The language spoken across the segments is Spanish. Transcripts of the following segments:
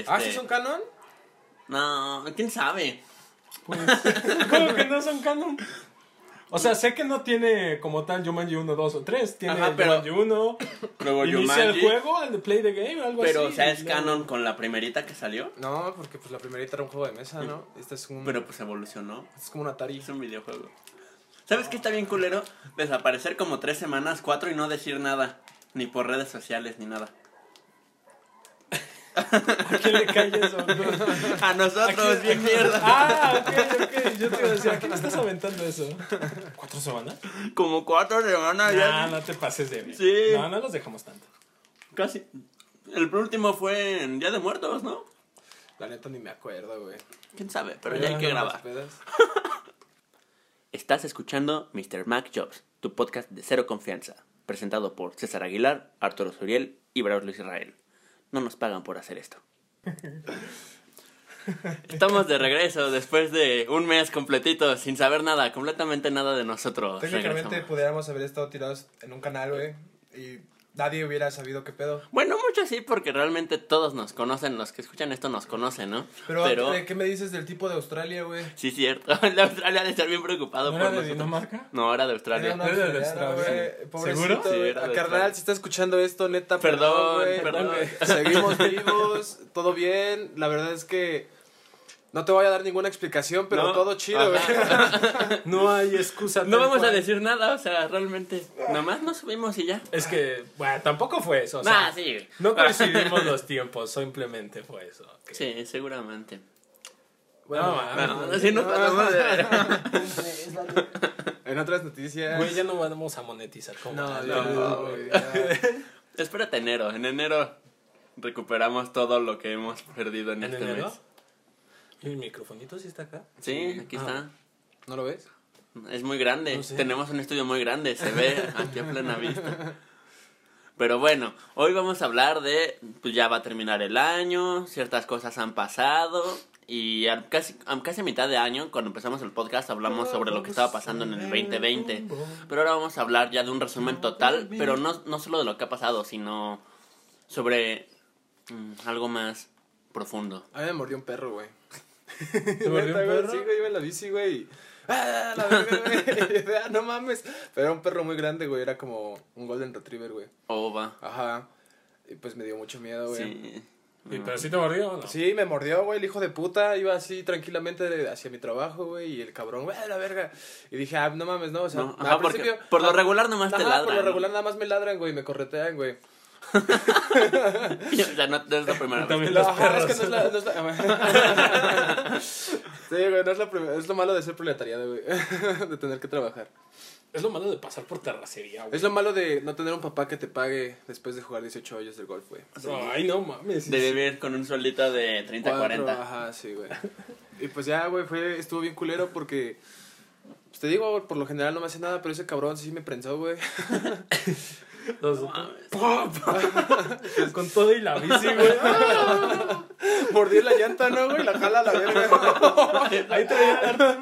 este... ¿Ah, sí son canon? No, quién sabe. Pues, ¿Cómo que no son canon? O sea, sé que no tiene como tal Jumanji 1, 2 o 3. Tiene Ajá, pero- Jumanji 1. Luego Inicia el juego, el de Play the Game, algo Pero, así. o sea, es canon con la primerita que salió. No, porque pues la primerita era un juego de mesa, ¿no? Este es un... Pero pues evolucionó. este es como un Atari. Es un videojuego. ¿Sabes qué está bien culero? Desaparecer como tres semanas, cuatro y no decir nada. Ni por redes sociales, ni nada. ¿A quién le cae eso? A nosotros, Aquí- bien mierda. Ah, ok, ok. Yo te iba a decir, ¿a quién le estás aventando eso? ¿Cuatro semanas? Como cuatro semanas No, ya. no te pases de bien. Sí. No, no los dejamos tanto. Casi. El último fue en Día de Muertos, ¿no? La neta ni me acuerdo, güey. ¿Quién sabe? Pero ya hay que grabar. Estás escuchando Mr. Mac Jobs, tu podcast de cero confianza, presentado por César Aguilar, Arturo Suriel y Braulio Israel. No nos pagan por hacer esto. Estamos de regreso después de un mes completito sin saber nada, completamente nada de nosotros. Técnicamente Regresamos. pudiéramos haber estado tirados en un canal, güey. Y nadie hubiera sabido qué pedo. Bueno, mucho sí, porque realmente todos nos conocen, los que escuchan esto nos conocen, ¿no? Pero, ¿de ¿qué me dices del tipo de Australia, güey? Sí, cierto. El de Australia ha de estar bien preocupado ¿No por era de nosotros. Dinamarca? No, era de Australia. Era Era de Australia. güey. ¿Seguro? Sí, güey. era de Carnal, Australia. si está escuchando esto, neta, Perdón, perdón. Seguimos vivos, todo bien. La verdad es que no te voy a dar ninguna explicación, pero No. todo chido, güey. No hay excusa. No vamos a decir nada, o sea, realmente. Nomás nos subimos y ya. Es que, bueno, tampoco fue eso. O sea, Nah, sí. No coincidimos los tiempos, simplemente fue eso. Sí, seguramente. Bueno, No. No, no en otras noticias. Güey, ya no vamos a monetizar como No, no, güey. ya. Espérate enero. En enero recuperamos todo lo que hemos perdido en, ¿En este enero? mes. ¿Y el microfonito sí está acá? Sí, aquí Ah. ¿No lo ves? está. Es muy grande. No sé. Tenemos un estudio muy grande. Se ve aquí a plena vista. Pero bueno, hoy vamos a hablar de, pues ya va a terminar el año, ciertas cosas han pasado y a casi, a casi mitad de año, cuando empezamos el podcast, hablamos sobre lo que estaba pasando en el 2020. Pero ahora vamos a hablar ya de un resumen total, pero no, no solo de lo que ha pasado, sino sobre mm, algo más profundo. A mí me mordió un perro, güey. ¿Te mordió un güey, perro? Sí, güey, iba en la bici, güey. ¡Ah, la verga, güey! Ah, no mames. Pero era un perro muy grande, güey. Era como un Golden Retriever, güey. Oh, va. Ajá. Y pues me dio mucho miedo, güey. Sí. Sí. ¿Y ¿Pero sí te mordió o no? me mordió, güey, el hijo de puta. Iba así tranquilamente hacia mi trabajo, güey. Y el cabrón, güey, la verga. Y dije, ah, no mames, no. O sea, No, al ajá, porque principio- por lo ah, regular nomás te ajá, ladran. Por lo regular nada más me ladran, güey. Me corretean, güey. o sea, no, no es la primera vez. También que- los Ajá, es perros. que no es la. No es la... sí, güey, no es la prim- Es lo malo de ser proletariado, güey. de tener que trabajar. Es lo malo de pasar por terracería, güey. Es lo malo de no tener un papá que te pague después de jugar 18 hoyos del golf, güey. Ay, no mames. De vivir con un sueldito de 30 Cuatro, 40. Ajá, sí, güey. Y pues ya, güey, fue, estuvo bien culero porque. Pues te digo, por lo general no me hace nada, pero ese cabrón sí me prensó, güey. Los- Con todo y la bici, güey. Mordí la llanta, ¿no, güey? La jala a la verga. Ahí te voy a dar.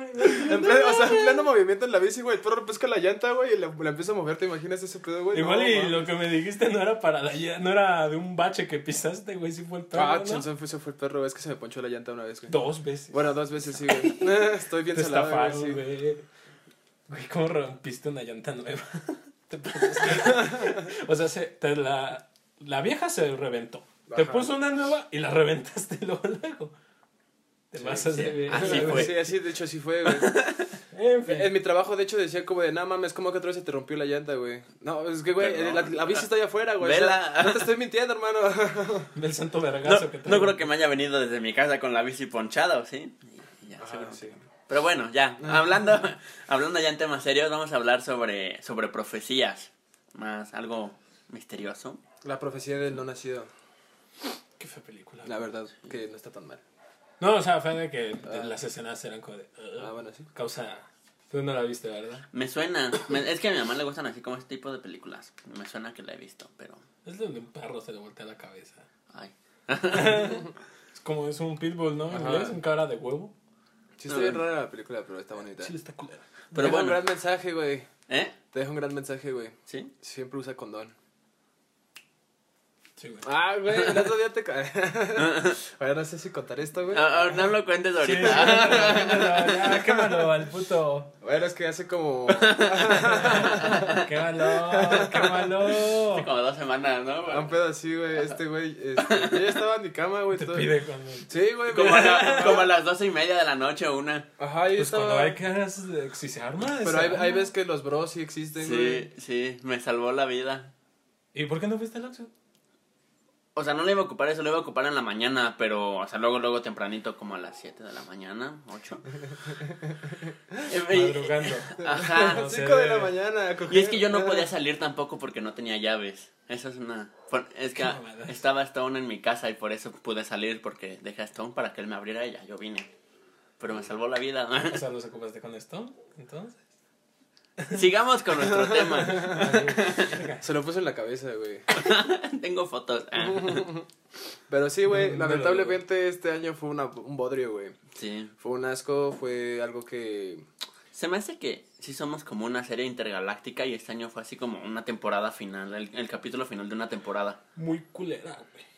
En pleno, o sea, en pleno movimiento en la bici, güey. El perro pesca la llanta, güey, y la, la empieza a mover. ¿Te imaginas ese pedo, güey? Igual No, y mames. lo que me dijiste no era para la no era de un bache que pisaste, güey, sí fue el perro. Ah, ¿no? chinzón, fue, ese fue el perro. Es que se me ponchó la llanta una vez, güey. Dos veces. Bueno, dos veces sí, güey. Estoy bien te salado, güey. Güey, ¿cómo rompiste una llanta nueva? Te o sea, se, te la, la vieja se reventó. Te puso una nueva y la reventaste luego, luego. Te Sí, pasas sí. de ver. Así fue. Sí, así de hecho así fue, güey. En fin. En mi trabajo, de hecho, decía como de, no mames, ¿cómo que otra vez se te rompió la llanta, güey? No, es que, güey, la, la bici está allá afuera, güey. o sea, Vela. no te estoy mintiendo, hermano. Del santo No, vergazo que no creo que me haya venido desde mi casa con la bici ponchada, ¿o sí? Y ya, Ajá, seguro. sí. Pero bueno, ya, hablando, hablando ya en temas serios, vamos a hablar sobre, sobre profecías. Más algo misterioso. La profecía del no nacido. Qué fea película. La verdad, que no está tan mal. No, o sea, fue de que de Ah. las escenas eran como de. uh, Ah, bueno, sí. Causa. Tú no la viste, ¿verdad? Me suena, me- es que a mi mamá le gustan así como este tipo de películas. Me suena que la he visto, pero... Es donde un perro se le voltea la cabeza. Ay. Es como es un pitbull, ¿no? Inglés, un cara de huevo. Sí, está bien rara la película, pero está bonita. Sí, está culera. Te Pero deja un bueno. gran mensaje, güey. ¿Eh? Te deja un gran mensaje, güey. ¿Sí? Siempre usa condón. Sí, güey. Ah, güey, el otro día te cae. Bueno, no sé si contar esto, güey. Ah, ah, no lo cuentes Sí, ahorita. ya, ya, quémalo al puto. Bueno, es que hace como. Quémalo, quémalo. Como dos semanas, ¿no? Un pedo así, güey. Este, güey. Este, yo ya estaba en mi cama, güey. Te todo- pide cuando. Sí, güey. Como a, la- como a las doce y media de la noche o una. Ajá, yo Pues estaba. cuando hay que si se arma. Pero hay, arma. hay veces que los bros sí existen, güey. Sí, sí, me salvó la vida. ¿Y por qué no fuiste al Oxxo? O sea, no le iba a ocupar eso, lo iba a ocupar en la mañana, pero, o sea, luego, luego tempranito, como a las 7 de la mañana, 8. Madrugando. Ajá. No sé. 5 de la mañana. a Y es que yo no podía salir tampoco porque no tenía llaves. Eso es una... Es que estaba Stone en mi casa y por eso pude salir porque dejé a Stone para que él me abriera y ya yo vine. Pero me salvó la vida. O sea, ¿los ocupaste con esto? Entonces. Sigamos con nuestro tema. Se lo puse en la cabeza, güey. Tengo fotos. Ah, Pero sí, güey. No, no lo lamentablemente este año fue una, un bodrio, güey. Sí. Fue un asco, fue algo que. Se me hace que sí somos como una serie intergaláctica y este año fue así como una temporada final, el, el capítulo final de una temporada. Muy culera, güey.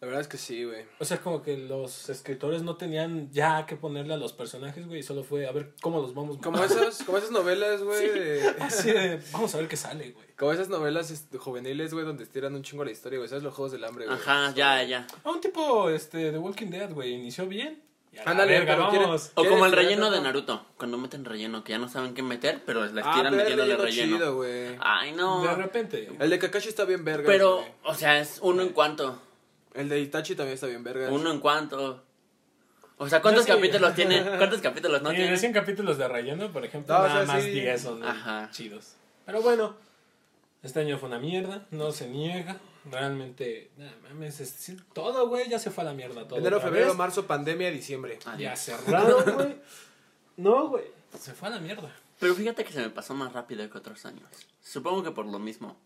La verdad es que sí, güey. O sea, como que los escritores no tenían ya que ponerle a los personajes, güey. y Solo fue a ver cómo los vamos Como esas, como esas novelas, güey. de- Así de, vamos a ver qué sale, güey. Como esas novelas este, juveniles, güey, donde estiran un chingo la historia, güey. ¿Sabes los juegos del hambre, güey? Ajá, ya, ya. A un tipo, este, de Walking Dead, güey. Inició bien. la Ándale, verga, pero quiere-. O ¿Quieres como el relleno de? Naruto, cuando meten relleno, que ya no saben qué meter, pero les Ah, tiran pero metiendo el el relleno relleno. chido. Ay, no. De repente. El de Kakashi está bien verga. Pero, o sea, es uno en cuanto. El de Itachi también está bien verga. Uno en cuanto. O sea, ¿cuántos Yo sí. capítulos tiene? ¿Cuántos capítulos no y de tiene? 100 capítulos de relleno, por ejemplo, No, o nada sea, más sí. 10 son Ajá. chidos. Pero bueno, este año fue una mierda, no se niega. Realmente, nada mames, es decir, todo, güey, ya se fue a la mierda. Todo Enero, otra febrero, vez. marzo, pandemia, diciembre. Ya cerrado, güey. No, güey. Se fue a la mierda. Pero fíjate que se me pasó más rápido que otros años. Supongo que por lo mismo.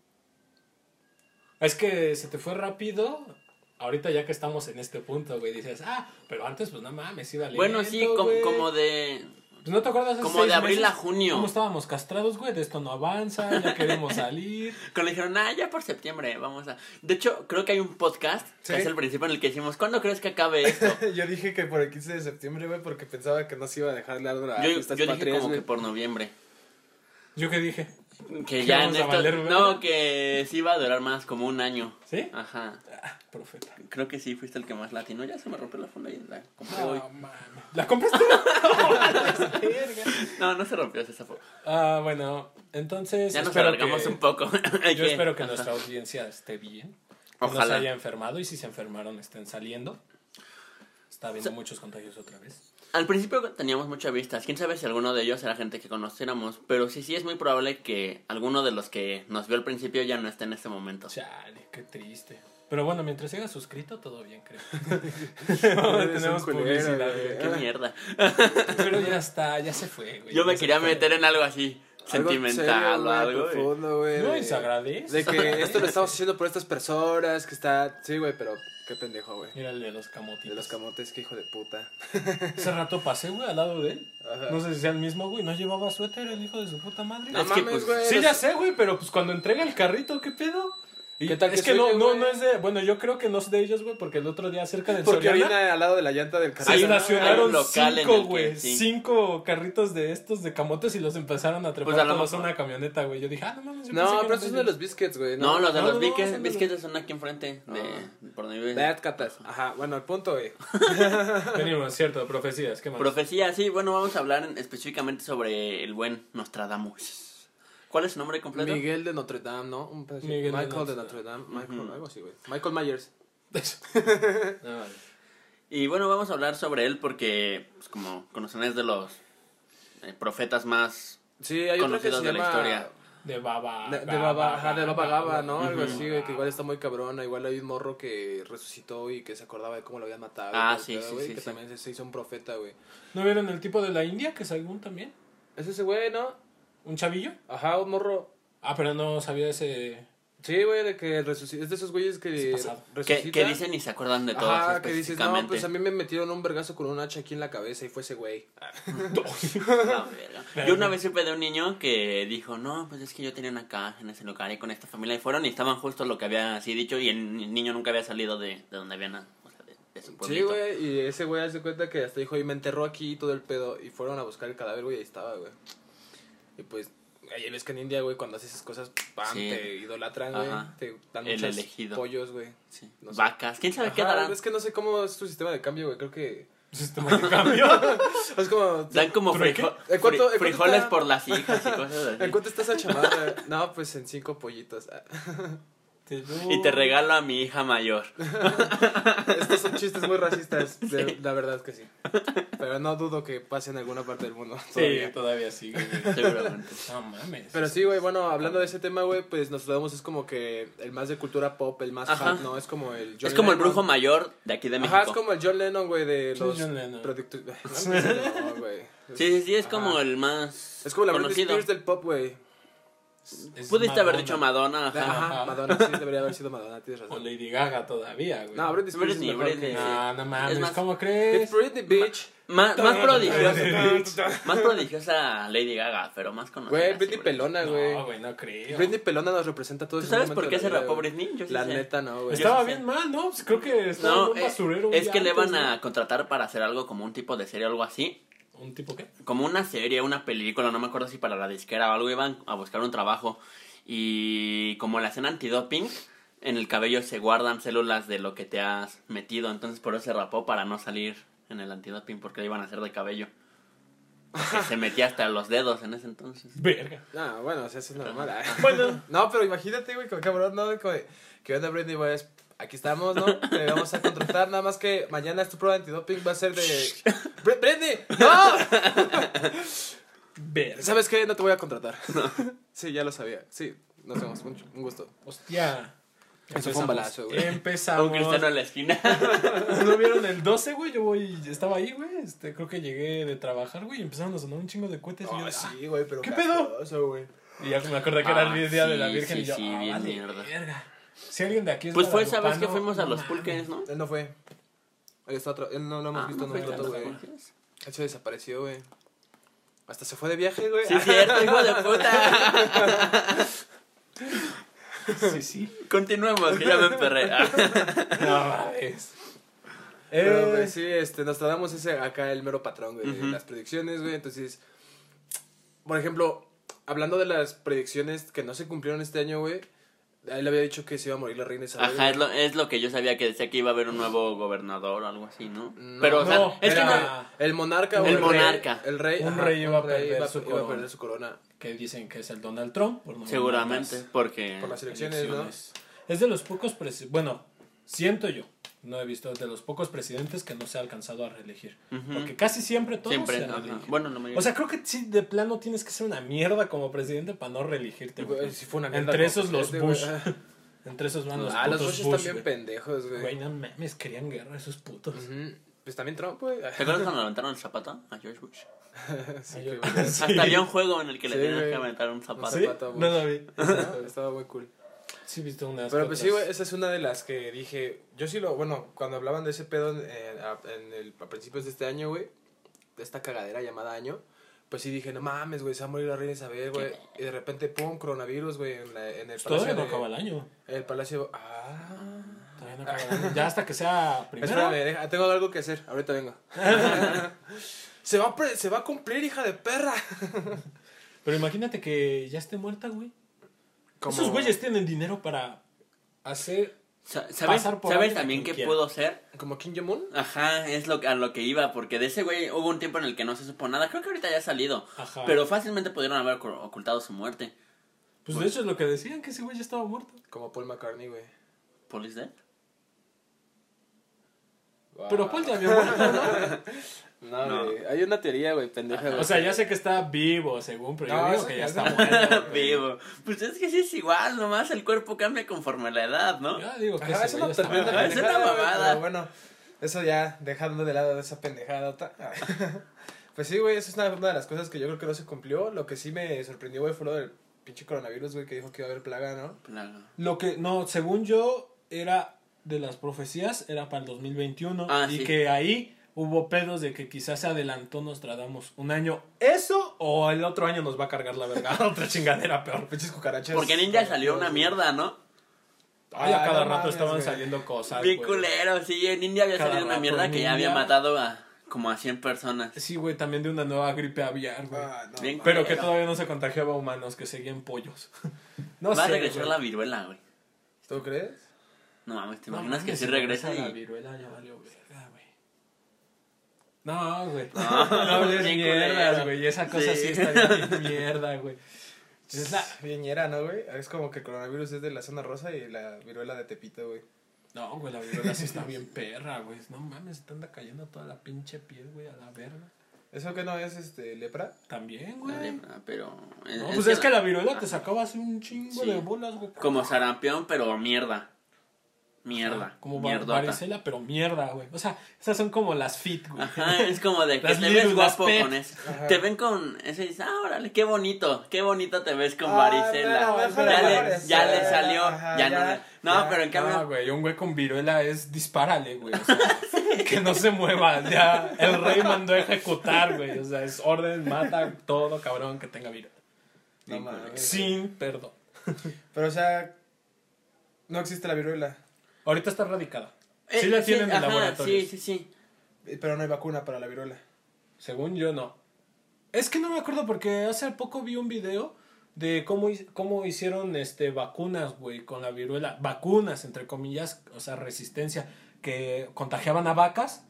Es que se te fue rápido. Ahorita ya que estamos en este punto, güey, dices, ah, pero antes, pues no mames, iba lento, bueno, sí, com- como de. Pues, ¿No te acuerdas hace como de abril meses a junio. ¿Cómo estábamos castrados, güey? De esto no avanza, ya queremos salir. Cuando dijeron, ah, ya por septiembre, vamos a. De hecho, creo que hay un podcast, ¿Sí? que es el principio en el que decimos, ¿cuándo crees que acabe esto? Yo dije que por el 15 de septiembre, güey, porque pensaba que no se iba a dejar largo la Yo, yo dije como güey. que por noviembre. ¿Yo qué dije? Que ¿Que ya en esto. valer? No, que sí iba a durar más, como un año. ¿Sí? Ajá. Ah, profeta. Creo que sí fuiste el que más latino. Ya se me rompió la funda y la compré hoy. No, mames. ¿La compraste? No, no se rompió esa fue. ah, bueno, entonces. Ya nos alargamos que- un poco. Yo espero que Ajá. nuestra audiencia esté bien. Que no se Ojalá. haya enfermado y si se enfermaron estén saliendo. Está habiendo muchos contagios otra vez. Al principio teníamos muchas vistas. Quién sabe si alguno de ellos era gente que conociéramos. Pero sí, sí es muy probable que alguno de los que nos vio al principio ya no esté en este momento. Chale, qué triste. Pero bueno, mientras siga suscrito, todo bien, creo. Tenemos publicidad, güey. Qué mierda. Pero ya está, ya se fue, güey. Yo me quería fue. meter en algo así. Algo Sentimental serio, o algo. profundo, güey. No, y se agradece. De que esto lo estamos haciendo por estas personas, que está... Sí, güey, pero qué pendejo, güey. Mira el de los camotitos. De los camotes, qué hijo de puta. Hace rato pasé, güey, al lado de él. Ajá. No sé si sea el mismo, güey. No llevaba suéter el hijo de su puta madre. No Es que, pues, güey. Sí, los- ya sé, güey, pero pues cuando entrega el carrito, ¿qué pedo? Y ¿Qué tal es que que, se no, no, no es de. Bueno, yo creo que no es de ellos, güey, porque el otro día cerca del Porque Soriana al lado de la llanta del se carro. Hay estacionaron cinco, güey. sí. Cinco carritos de estos de camotes y los empezaron a trepar Pues a lo mejor. una camioneta, güey. Yo dije, ah, no mames. No, que pero esos son de de los biscuits, güey. No, los de No, los no, no, biscuits, de biscuits son aquí enfrente. De, por donde vive. Bad catas. Ajá, bueno, el punto, güey. Venimos, cierto, profecías. ¿Qué más? Profecía, sí, bueno, vamos a hablar en- específicamente sobre el buen Nostradamus. ¿Cuál es su nombre completo? Miguel de Notre Dame, ¿no? Un pedazo. Miguel de Michael de Notre Notre Dame. Michael, Ujú. algo así, güey. Michael Myers. No, vale. Y bueno, vamos a hablar sobre él porque, pues, como conocen, es de los eh, profetas más Sí, hay otra que conocidos se de la historia. De Baba. De, de Baba, ajá, de Baba Gaba, Baba, ¿no? Algo Ujú. así, güey, que igual está muy cabrona. Igual hay un morro que resucitó y que se acordaba de cómo lo habían matado. Ah, sí, sí, güey, sí, Que sí. también se hizo un profeta, güey. ¿No vieron el tipo de la India que según también? ¿Es ese güey, no? ¿Un chavillo? Ajá, un morro. Ah, pero no sabía ese. Sí, güey, de que resucita. Es de esos güeyes que resucitan. que dicen y se acuerdan de todos Ajá, que dices, no, pues a mí me metieron un vergazo con un hacha aquí en la cabeza y fue ese güey. Verga. Yo una vez supe de un niño que dijo, no, pues es que yo tenía una caja en ese lugar y con esta familia y fueron y estaban justo lo que había así dicho y el niño nunca había salido de, de donde habían, o sea, de, de su Sí, güey, y ese güey hace cuenta que hasta dijo, y me enterró aquí y todo el pedo. Y fueron a buscar el cadáver, güey, y ahí estaba, güey. Y pues, ahí ves que en India, güey, cuando haces esas cosas, pam, Sí. te idolatran, güey. Te dan El muchos elegido. pollos, güey. Sí. No sé. Vacas, quién sabe qué Ajá, darán. Es que no sé cómo es tu sistema de cambio, güey. Creo que. Sistema de cambio. Es como. Dan como ¿Trueque? frijo- ¿En cuánto- fri- en cuánto frijoles está? por las hijas y cosas así. ¿En cuánto está esa chamarra? no, pues en cinco pollitos. Y te regalo a mi hija mayor. Estos son chistes muy racistas. de- La verdad es que sí. Pero no dudo que pase en alguna parte del mundo. Sí, todavía. todavía sí, güey. Seguramente. No mames. Pero sí, güey, bueno, hablando de ese tema, güey, pues Nostradamus es como que el más de cultura pop, el más Ajá. hot, ¿no? Es como el John es como el Lennon. brujo mayor de aquí de México. Ajá, es como el John Lennon, güey, de ¿Quién es los John Lennon? productos. No, güey. Sí, sí, sí, es como el más Es como la Britney conocido. Spears del pop, güey. Es Pudiste haber dicho Madonna, ajá. Madonna, sí, debería haber sido Madonna, tienes O razón. Lady Gaga todavía, güey. No, Britney Spears Britney, es mejor Britney. que... No, no mames, Es más- ¿cómo crees? It's Britney, bitch. Más, más prodigiosa. Más prodigiosa Lady Gaga, pero más conocida. Güey, sí, Britney pelona, güey. No, güey, no creo. Britney pelona nos representa todo ¿Tú sabes por qué se rapó. Britney? Yo sí La sé. neta, no, güey. Estaba bien sé. mal, ¿no? Pues creo que estaba No, un eh, basurero. es día que le van a contratar para hacer algo como un tipo de serie o algo así. ¿Un tipo qué? Como una serie, una película, no me acuerdo si para la disquera o algo, iban a buscar un trabajo. Y como le hacen antidoping, en el cabello se guardan células de lo que te has metido. Entonces por eso se rapó para no salir en el antidoping, porque le iban a hacer de cabello. Porque se metía hasta los dedos en ese entonces. Verga. No, bueno, o sea, eso es normal. ah. Bueno. No, pero imagínate, güey, como cabrón, ¿no? De, ¿Qué onda, Britney? Aquí estamos, ¿no? Te vamos a contratar, nada más que mañana es tu prueba de antidoping, va a ser de... Br- ¡Britney! ¡No! Verga. ¿Sabes qué? No te voy a contratar. Sí, ya lo sabía. Sí, nos vemos. Un, un gusto. Hostia. Eso fue un balazo, güey. Empezamos. Un cristiano en la esquina. ¿No vieron el 12, güey? Yo voy, estaba ahí, güey. Este, creo que llegué de trabajar, güey, y empezaron a sonar un chingo de cohetes. y yo, Ah, ah, sí, güey, pero... ¿Qué pedo? güey. Y ya me acordé que era Ah, el día de la sí, Virgen sí, y yo, sí, ah, bien vale, mierda. verga. Si alguien de aquí es Pues fue esa vez que fuimos a los pulques, ¿no? Él no fue. Él está otro... Él no lo hemos Ah, visto ¿no los güey. pulques? Él se desapareció, güey. Hasta se fue de viaje, güey. Sí, cierto, hijo de puta. Sí, sí. Continuemos, que ya me emperré. No mames. Pero, Eh, güey, sí, este, nos tratamos ese acá el mero patrón, güey, de Ujú. las predicciones, güey. Entonces, por ejemplo, hablando de las predicciones que no se cumplieron este año, güey, él le había dicho que se iba a morir la reina Isabel. Ajá, es lo, es lo que yo sabía que decía que iba a haber un nuevo gobernador o algo así, ¿no? No, Pero, o sea, no, es que no. El monarca, El rey- monarca. el rey, Un ajá, rey iba a un rey perder iba, su iba a corona. perder su corona. que dicen que es el Donald Trump. Por no Seguramente, porque. Por las elecciones. Es de los pocos presidentes. Bueno, siento yo. No he visto de los pocos presidentes que no se ha alcanzado a reelegir. Porque casi siempre todos Siempre. se. Bueno, no me O sea, creo que sí, de plano tienes que ser una mierda como presidente para no reelegirte. güey. Fue una mierda Entre esos los Bush. güey. Entre esos van los Ah, los putos Bush Bush, están bien güey. pendejos, Güey, güey. no mames, querían guerra esos putos. Pues también Trump, güey. ¿Te acuerdas cuando le aventaron el zapato a George Bush? Sí, Ay. Sí. Hasta había un juego en el que le güey. que aventar un zapato. ¿Sí? No lo vi. Estaba- Estaba muy cool. Sí, viste unas Pero pues sí, güey, esa es una de las que dije. Yo sí lo. Bueno, cuando hablaban de ese pedo en, el, a principios de este año, güey, de esta cagadera llamada año, pues sí dije, no mames, güey, se va a morir la reina Isabel, güey. Y de repente, pum, coronavirus, güey, en, la- en el Pues todavía palacio. no de- acaba el año. El palacio. Ah. Todavía no acaba el año. Ya hasta que sea primero. Espérame, deja- tengo algo que hacer. Ahorita vengo. se, va se va a cumplir, hija de perra. Pero imagínate que ya esté muerta, güey. Como- Esos güeyes tienen dinero para hacer. Sa- ¿Sabes, Pasar por ¿sabes también qué pudo ser? Como Kim Jong-un. Ajá, es lo, que- a lo que iba, porque de ese güey hubo un tiempo en el que no se supo nada. Creo que ahorita ya ha salido. Ajá. Pero fácilmente pudieron haber ocu- ocultado su muerte. Pues de hecho es lo que decían, que ese güey ya estaba muerto. Como Paul McCartney, güey. ¿Police Dead? Pero Paul ya había muerto, ¿no? No, No. güey. Hay una teoría, güey, pendeja, güey. O sea, ya sé que está vivo, según, pero No, yo digo eso que ya ya es está muerto. Vivo. Pues es que sí es igual, nomás el cuerpo cambia conforme la edad, ¿no? Yo digo que Ajá, ese es güey una ya está tremenda Ajá, muerto. es una pendejada, mamada. pero bueno, eso ya, dejando de lado esa pendejada. otra. Pues sí, güey, esa es una, una de las cosas que yo creo que no se cumplió. Lo que sí me sorprendió, güey, fue lo del pinche coronavirus, güey, que dijo que iba a haber plaga, ¿no? Plaga. Lo que, no, según yo, era de las profecías, era para el 2021. Ah, y sí. que ahí hubo pedos de que quizás se adelantó Nostradamus un año. ¿Eso o el otro año nos va a cargar la verga? Otra chingadera peor. Pinches cucarachas. Porque Ninja salió una mierda, ¿no? Ay, a cada rato mames, estaban güey. saliendo cosas. Bien culero, sí. En India había Cada salido una mierda en que ya había India. matado a como a 100 personas. Sí, güey, también de una nueva gripe aviar, güey. Ah, no, Bien mames. Pero que todavía no se contagiaba a humanos, que seguían pollos. no Va a regresar güey. la viruela, güey. ¿Tú crees? No mames, ¿te No imaginas que mames, sí si regresa la y... viruela ya valió güey. No, güey. No, No hables mierdas, güey. Esa cosa sí, Sí. está bien mierda, güey. Es la viñera, ¿no, güey? Es como que el coronavirus es de la zona rosa y la viruela de Tepito, güey. No, güey, la viruela sí está bien perra, güey. No mames, te anda cayendo toda la pinche piel, güey, a la verga. ¿Eso que no es, este, lepra? También, La güey. lepra, pero... No, pues es que la viruela te sacaba así un chingo Sí. de bolas, güey. Como sarampión, pero mierda. Mierda. Como varicela, pero mierda, güey. O sea, esas son como las fit, güey. Ajá, es como de que te ves guapo pet. con eso. Ajá. Te ven con ese y dices, ah, órale, qué bonito, qué bonito te ves con Ah, varicela. no, ya, le, ya le salió, Ajá, ya, ya, no. No, ya. pero en cambio, No, güey, un güey con viruela es dispárale, güey. O sea, que no se mueva. Ya, el rey mandó a ejecutar, güey. O sea, es orden, mata todo cabrón que tenga viruela. No. Sin perdón. Pero, o sea, no existe la viruela. Ahorita está radicada. eh, Sí la tienen en ajá, laboratorios. Sí, sí, sí. Pero no hay vacuna para la viruela. Según yo, no. Es que no me acuerdo porque hace poco vi un video de cómo, cómo hicieron este vacunas, güey, con la viruela. Vacunas, entre comillas, o sea, resistencia, que contagiaban a vacas.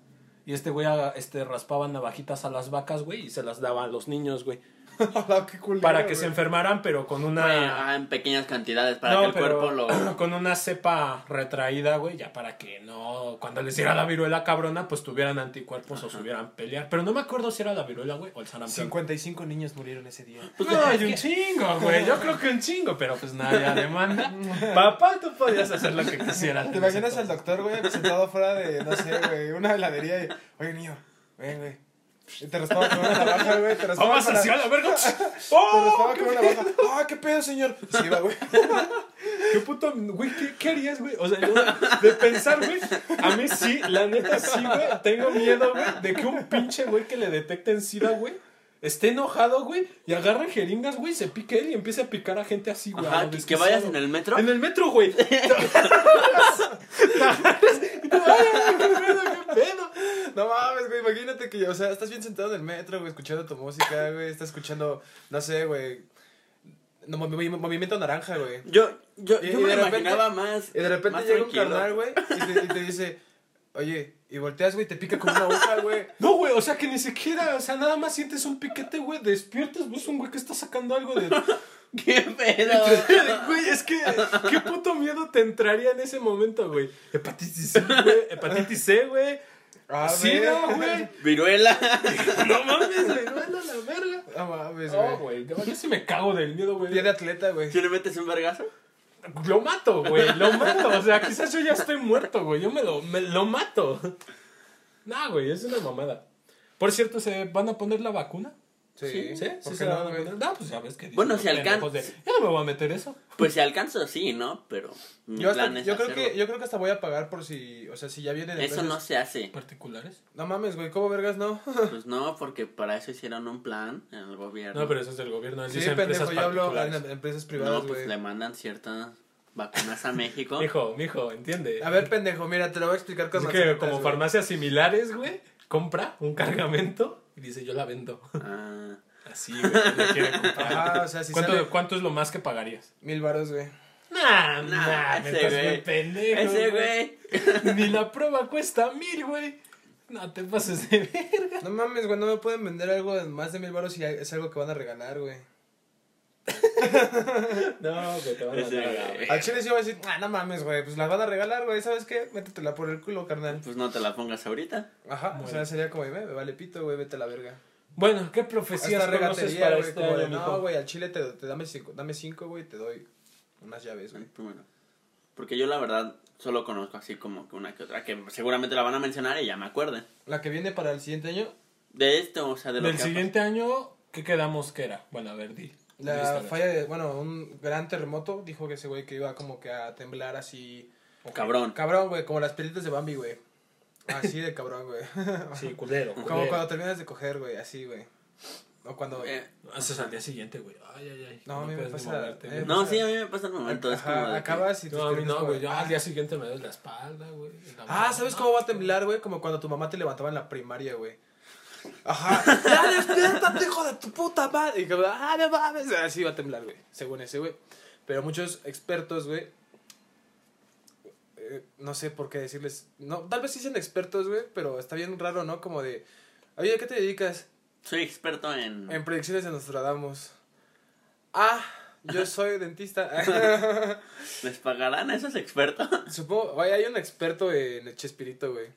Y este güey este, raspaba navajitas a las vacas, güey, y se las daba a los niños, güey. Culero, Para que se enfermaran, pero con una... Ah, en pequeñas cantidades para no, que el pero cuerpo lo... con una cepa retraída, güey, ya para que no, cuando les diera la viruela cabrona, pues tuvieran anticuerpos o subieran pelear. Pero no me acuerdo si era la viruela, güey, o el sarampión. 55 niños murieron ese día. no, hay un chingo, güey. Yo creo que un chingo, pero pues nadie demanda. Papá, tú podías hacer lo que quisieras. ¿Te imaginas al doctor, güey, sentado fuera de, no sé, güey, una heladería y, oye, niño, ven, güey. Y te raspaba con una navaja, güey, te raspaba Vamos con la- hacia la verga. te ¡Oh! raspaba con una navaja. ¡Ah, qué pedo, señor! Sí, va, güey. ¿Qué puto, güey? ¿qué, qué harías, güey? O sea, yo de pensar, güey, a mí sí, la neta sí, güey. Tengo miedo, güey, de que un pinche güey que le detecten sida, güey, esté enojado, güey, y agarre jeringas, güey, se pique él y empiece a picar a gente así, güey. Ajá, que, vayas en el metro. En el metro, güey. Ay, qué pedo. No mames, güey, imagínate que, o sea, estás bien sentado en el metro, güey, escuchando tu música, güey, estás escuchando, no sé, güey, no, movi- movimiento naranja, güey. Yo, yo, Y- yo y me de repente- imaginaba más. Y de repente llega un carnal, güey, y te, y te dice, oye, y volteas, güey, te pica con una aguja, güey. No, güey, o sea que ni siquiera, o sea, nada más sientes un piquete, güey, despiertas, ves un güey que está sacando algo de... ¿Qué pedo? Güey, es que, ¿qué puto miedo te entraría en ese momento, güey? Hepatitis C, güey, hepatitis C, güey, A sida, ver. güey. Viruela. No mames, güey, anda la verga. No mames, No, güey. güey, yo, sí me cago del miedo, güey. Pie de atleta, güey. ¿Si le metes un vergazo? Lo mato, güey, lo mato. O sea, quizás yo ya estoy muerto, güey. Yo me lo, me lo mato. Nah, güey, es una mamada. Por cierto, ¿se van a poner la vacuna? Sí, ¿Sí? ¿Por ¿Sí qué se no, van a poner? No, pues ya ves que Bueno, si alcan- pendejos de, Ya no me voy a meter eso. Pues si alcanzo, sí, ¿no? Pero mi Yo, hasta- plan es yo creo hacerlo. que yo creo que hasta voy a pagar por si, o sea, si ya vienen Eso no se hace. ¿Particulares? No mames, güey, ¿cómo vergas no? Pues no, porque para eso hicieron un plan en el gobierno. No, pero eso es del gobierno. él Sí, dice pendejo, yo hablo en particulares. empresas No, privadas, pues güey. le mandan ciertas vacunas a México. Mijo, mijo, entiende. A ver, pendejo, mira, te lo voy a explicar con Así que como farmacias similares, güey, compra un cargamento y dice, yo la vendo. Ah, Así, güey, le quiere comprar. Ajá, o sea, si ¿Cuánto, sale ¿Cuánto es lo más que pagarías? mil varos, güey. Nah, Nah, nah, me ese estás güey. bien pendejo. ese güey. Ni la prueba cuesta mil, güey. No te pases de verga. No mames, güey, no me pueden vender algo de más de mil baros si es algo que van a regalar, güey. No, que te van a güey. Al chile sí voy a decir, ah, no mames, güey, pues la van a regalar, güey, ¿sabes qué? Métetela por el culo, carnal. Pues no te la pongas ahorita. Ajá, o Bueno. sea, sería como, me, me vale pito, güey, vete a la verga. Bueno, ¿qué profecías Hasta conoces para güey, este como de, año, no, güey, al chile te, te dame cinco, dame cinco, güey, te doy unas llaves, güey. Primero. Porque yo la verdad solo conozco así como que una que otra, que seguramente la van a mencionar y ya me acuerde. La que viene para el siguiente año, De esto, o sea, de lo Del que siguiente año, ¿qué quedamos que era? Bueno, a ver, di. La falla de, bueno, un gran terremoto, dijo que ese güey que iba como que a temblar así. Cabrón. Cabrón, güey, como las pelitas de Bambi, güey. Así de cabrón, güey. Sí, culero. Como cuando terminas de coger, güey, así, güey. O cuando... Eh, Haces al día siguiente, güey. Ay, ay, ay. No, a mí me pasa- moverte, eh, no, sí, a mí me pasa el momento. Es como que- acabas y tus No, a mí no, güey. Yo al día siguiente me duele la espalda, güey. Ah. ¿sabes cómo va a temblar, güey? Como cuando tu mamá te levantaba en la primaria, güey. Ajá. ¡Ya despiértate, hijo de tu puta madre! Y como, ¡ah, no mames! Así va a temblar, güey. Según ese, güey. Pero muchos expertos, güey. eh, no sé por qué decirles. No, tal vez sí sean expertos, güey. Pero está bien raro, ¿no? Como de. Oye, ¿a qué te dedicas? Soy experto en... En predicciones de Nostradamus. Ah, yo soy dentista. ¿Les pagarán a esos expertos? Supongo, güey, hay un experto en el Chespirito, güey.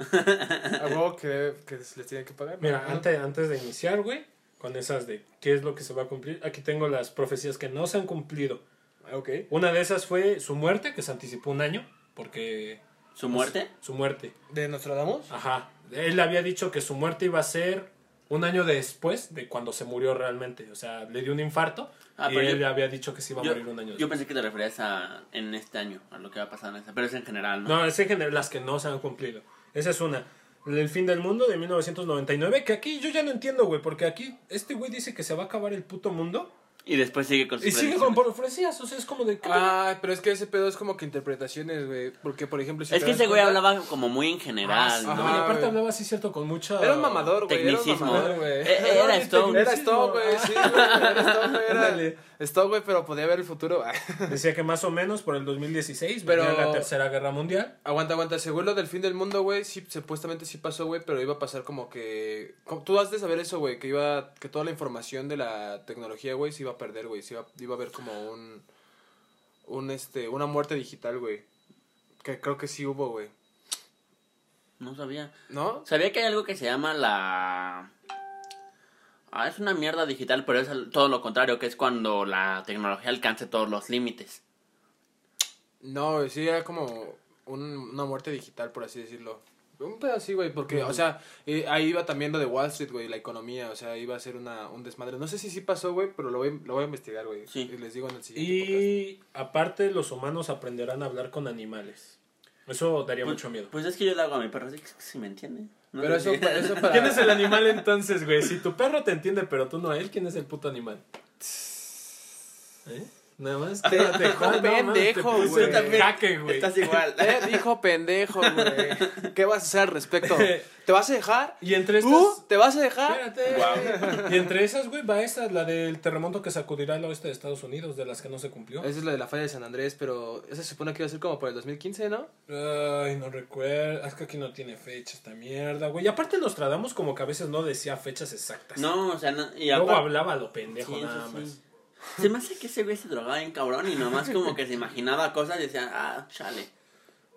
A huevo que, que les tienen que pagar. Mira, ¿no? antes, antes de iniciar, güey, con esas de qué es lo que se va a cumplir, aquí tengo las profecías que no se han cumplido. Ah, Ok. Una de esas fue su muerte, que se anticipó un año, porque... ¿Su muerte? Su muerte. ¿De Nostradamus? Ajá. Él había dicho que su muerte iba a ser un año después de cuando se murió realmente. O sea, le dio un infarto Ah, y pero él yo- había dicho que se iba a Yo, morir un año yo después. pensé que te referías a en este año, a lo que va a pasar en esta, pero es en general, ¿no? No, es en general las que no se han cumplido. Esa es una. El fin del mundo de 1999, que aquí yo ya no entiendo, güey, porque aquí este güey dice que se va a acabar el puto mundo Y después sigue con sus y sigue con profecías, o sea, es como de... ¿qué Ah, pero es que ese pedo es como que interpretaciones, güey. Porque, por ejemplo, si Es que ese güey cuenta- hablaba como muy en general, Ah, ¿no? no, y Ajá, aparte hablaba así, cierto, con mucha... Era un mamador, güey. Era un Tecnicismo. mamador, güey. Eh, era Stone. Era Stone, güey. Sí, güey. Era Stone, güey. Era Stone, güey, pero podía ver el futuro. Decía que más o menos por el 2016 Pero- venía la tercera guerra mundial. aguanta, aguanta. Según lo del fin del mundo, güey, sí, supuestamente sí pasó, güey, pero iba a pasar como que... Tú has de saber eso, güey, que iba... Que toda la información de la tecnología, güey, se iba a perder, güey. Iba, iba a haber como un... Un, este... Una muerte digital, güey. Que creo que sí hubo, güey. No sabía. ¿No? Sabía que hay algo que se llama la... Ah, es una mierda digital, pero es todo lo contrario, que es cuando la tecnología alcance todos los límites. No, sí, era como un- una muerte digital, por así decirlo. Un pedo así, güey, porque, o sea, eh, ahí iba también lo de Wall Street, güey, la economía, o sea, iba a ser una, un desmadre. No sé si sí pasó, güey, pero lo voy, lo voy a investigar, güey. Sí. Y les digo en el siguiente Y aparte los humanos aprenderán a hablar con animales. Eso daría Pues, mucho miedo. pues es que yo le hago a mi perro, así que si me entiende. No Pero eso, eso para... ¿Quién es el animal entonces, güey? Si tu perro te entiende, pero tú no a él, ¿quién es el puto animal? ¿Eh? Nada más. Te dejó pendejo, güey. en También jaque, güey. Estás igual. Eh, dijo pendejo, güey. ¿Qué vas a hacer al respecto? ¿Te vas a dejar? Y entre estas... ¿Tú? ¿Te vas a dejar? Espérate. Y entre esas, güey, va esta, la del terremoto que sacudirá el oeste de Estados Unidos, de las que no se cumplió. Esa es la de la falla de San Andrés, pero esa se supone que iba a ser como por el 2015, ¿no? Ay, no recuerdo. Es que aquí no tiene fecha esta mierda, güey. Y aparte Nostradamus como que a veces no decía fechas exactas. No, o sea, no, y Luego hablaba lo pendejo Sí, nada sí. más. Se me hace que ese güey se drogaba bien cabrón y nomás como que se imaginaba cosas y decía, ah, chale.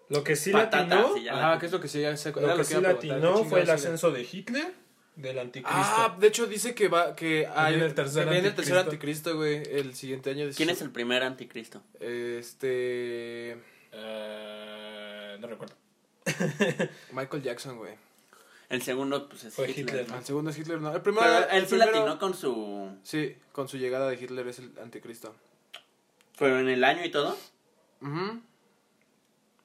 Lo que sí Patatas, latinó, Ajá, la- ¿qué es lo que sí ya se lo que sí latinó fue el ascenso de Hitler, del anticristo. Ah, de hecho dice que va que hay viene el tercer que viene el tercer anticristo. anticristo, güey, el siguiente año. ¿Quién es el primer anticristo? Este Eh, no recuerdo. Michael Jackson, güey. El segundo, pues es Fue Hitler. Hitler. El segundo es Hitler, no. El primero Pero él el sí primero- latinó con su... Sí, con su llegada de Hitler es el anticristo. Pero en el año y todo. Ujú.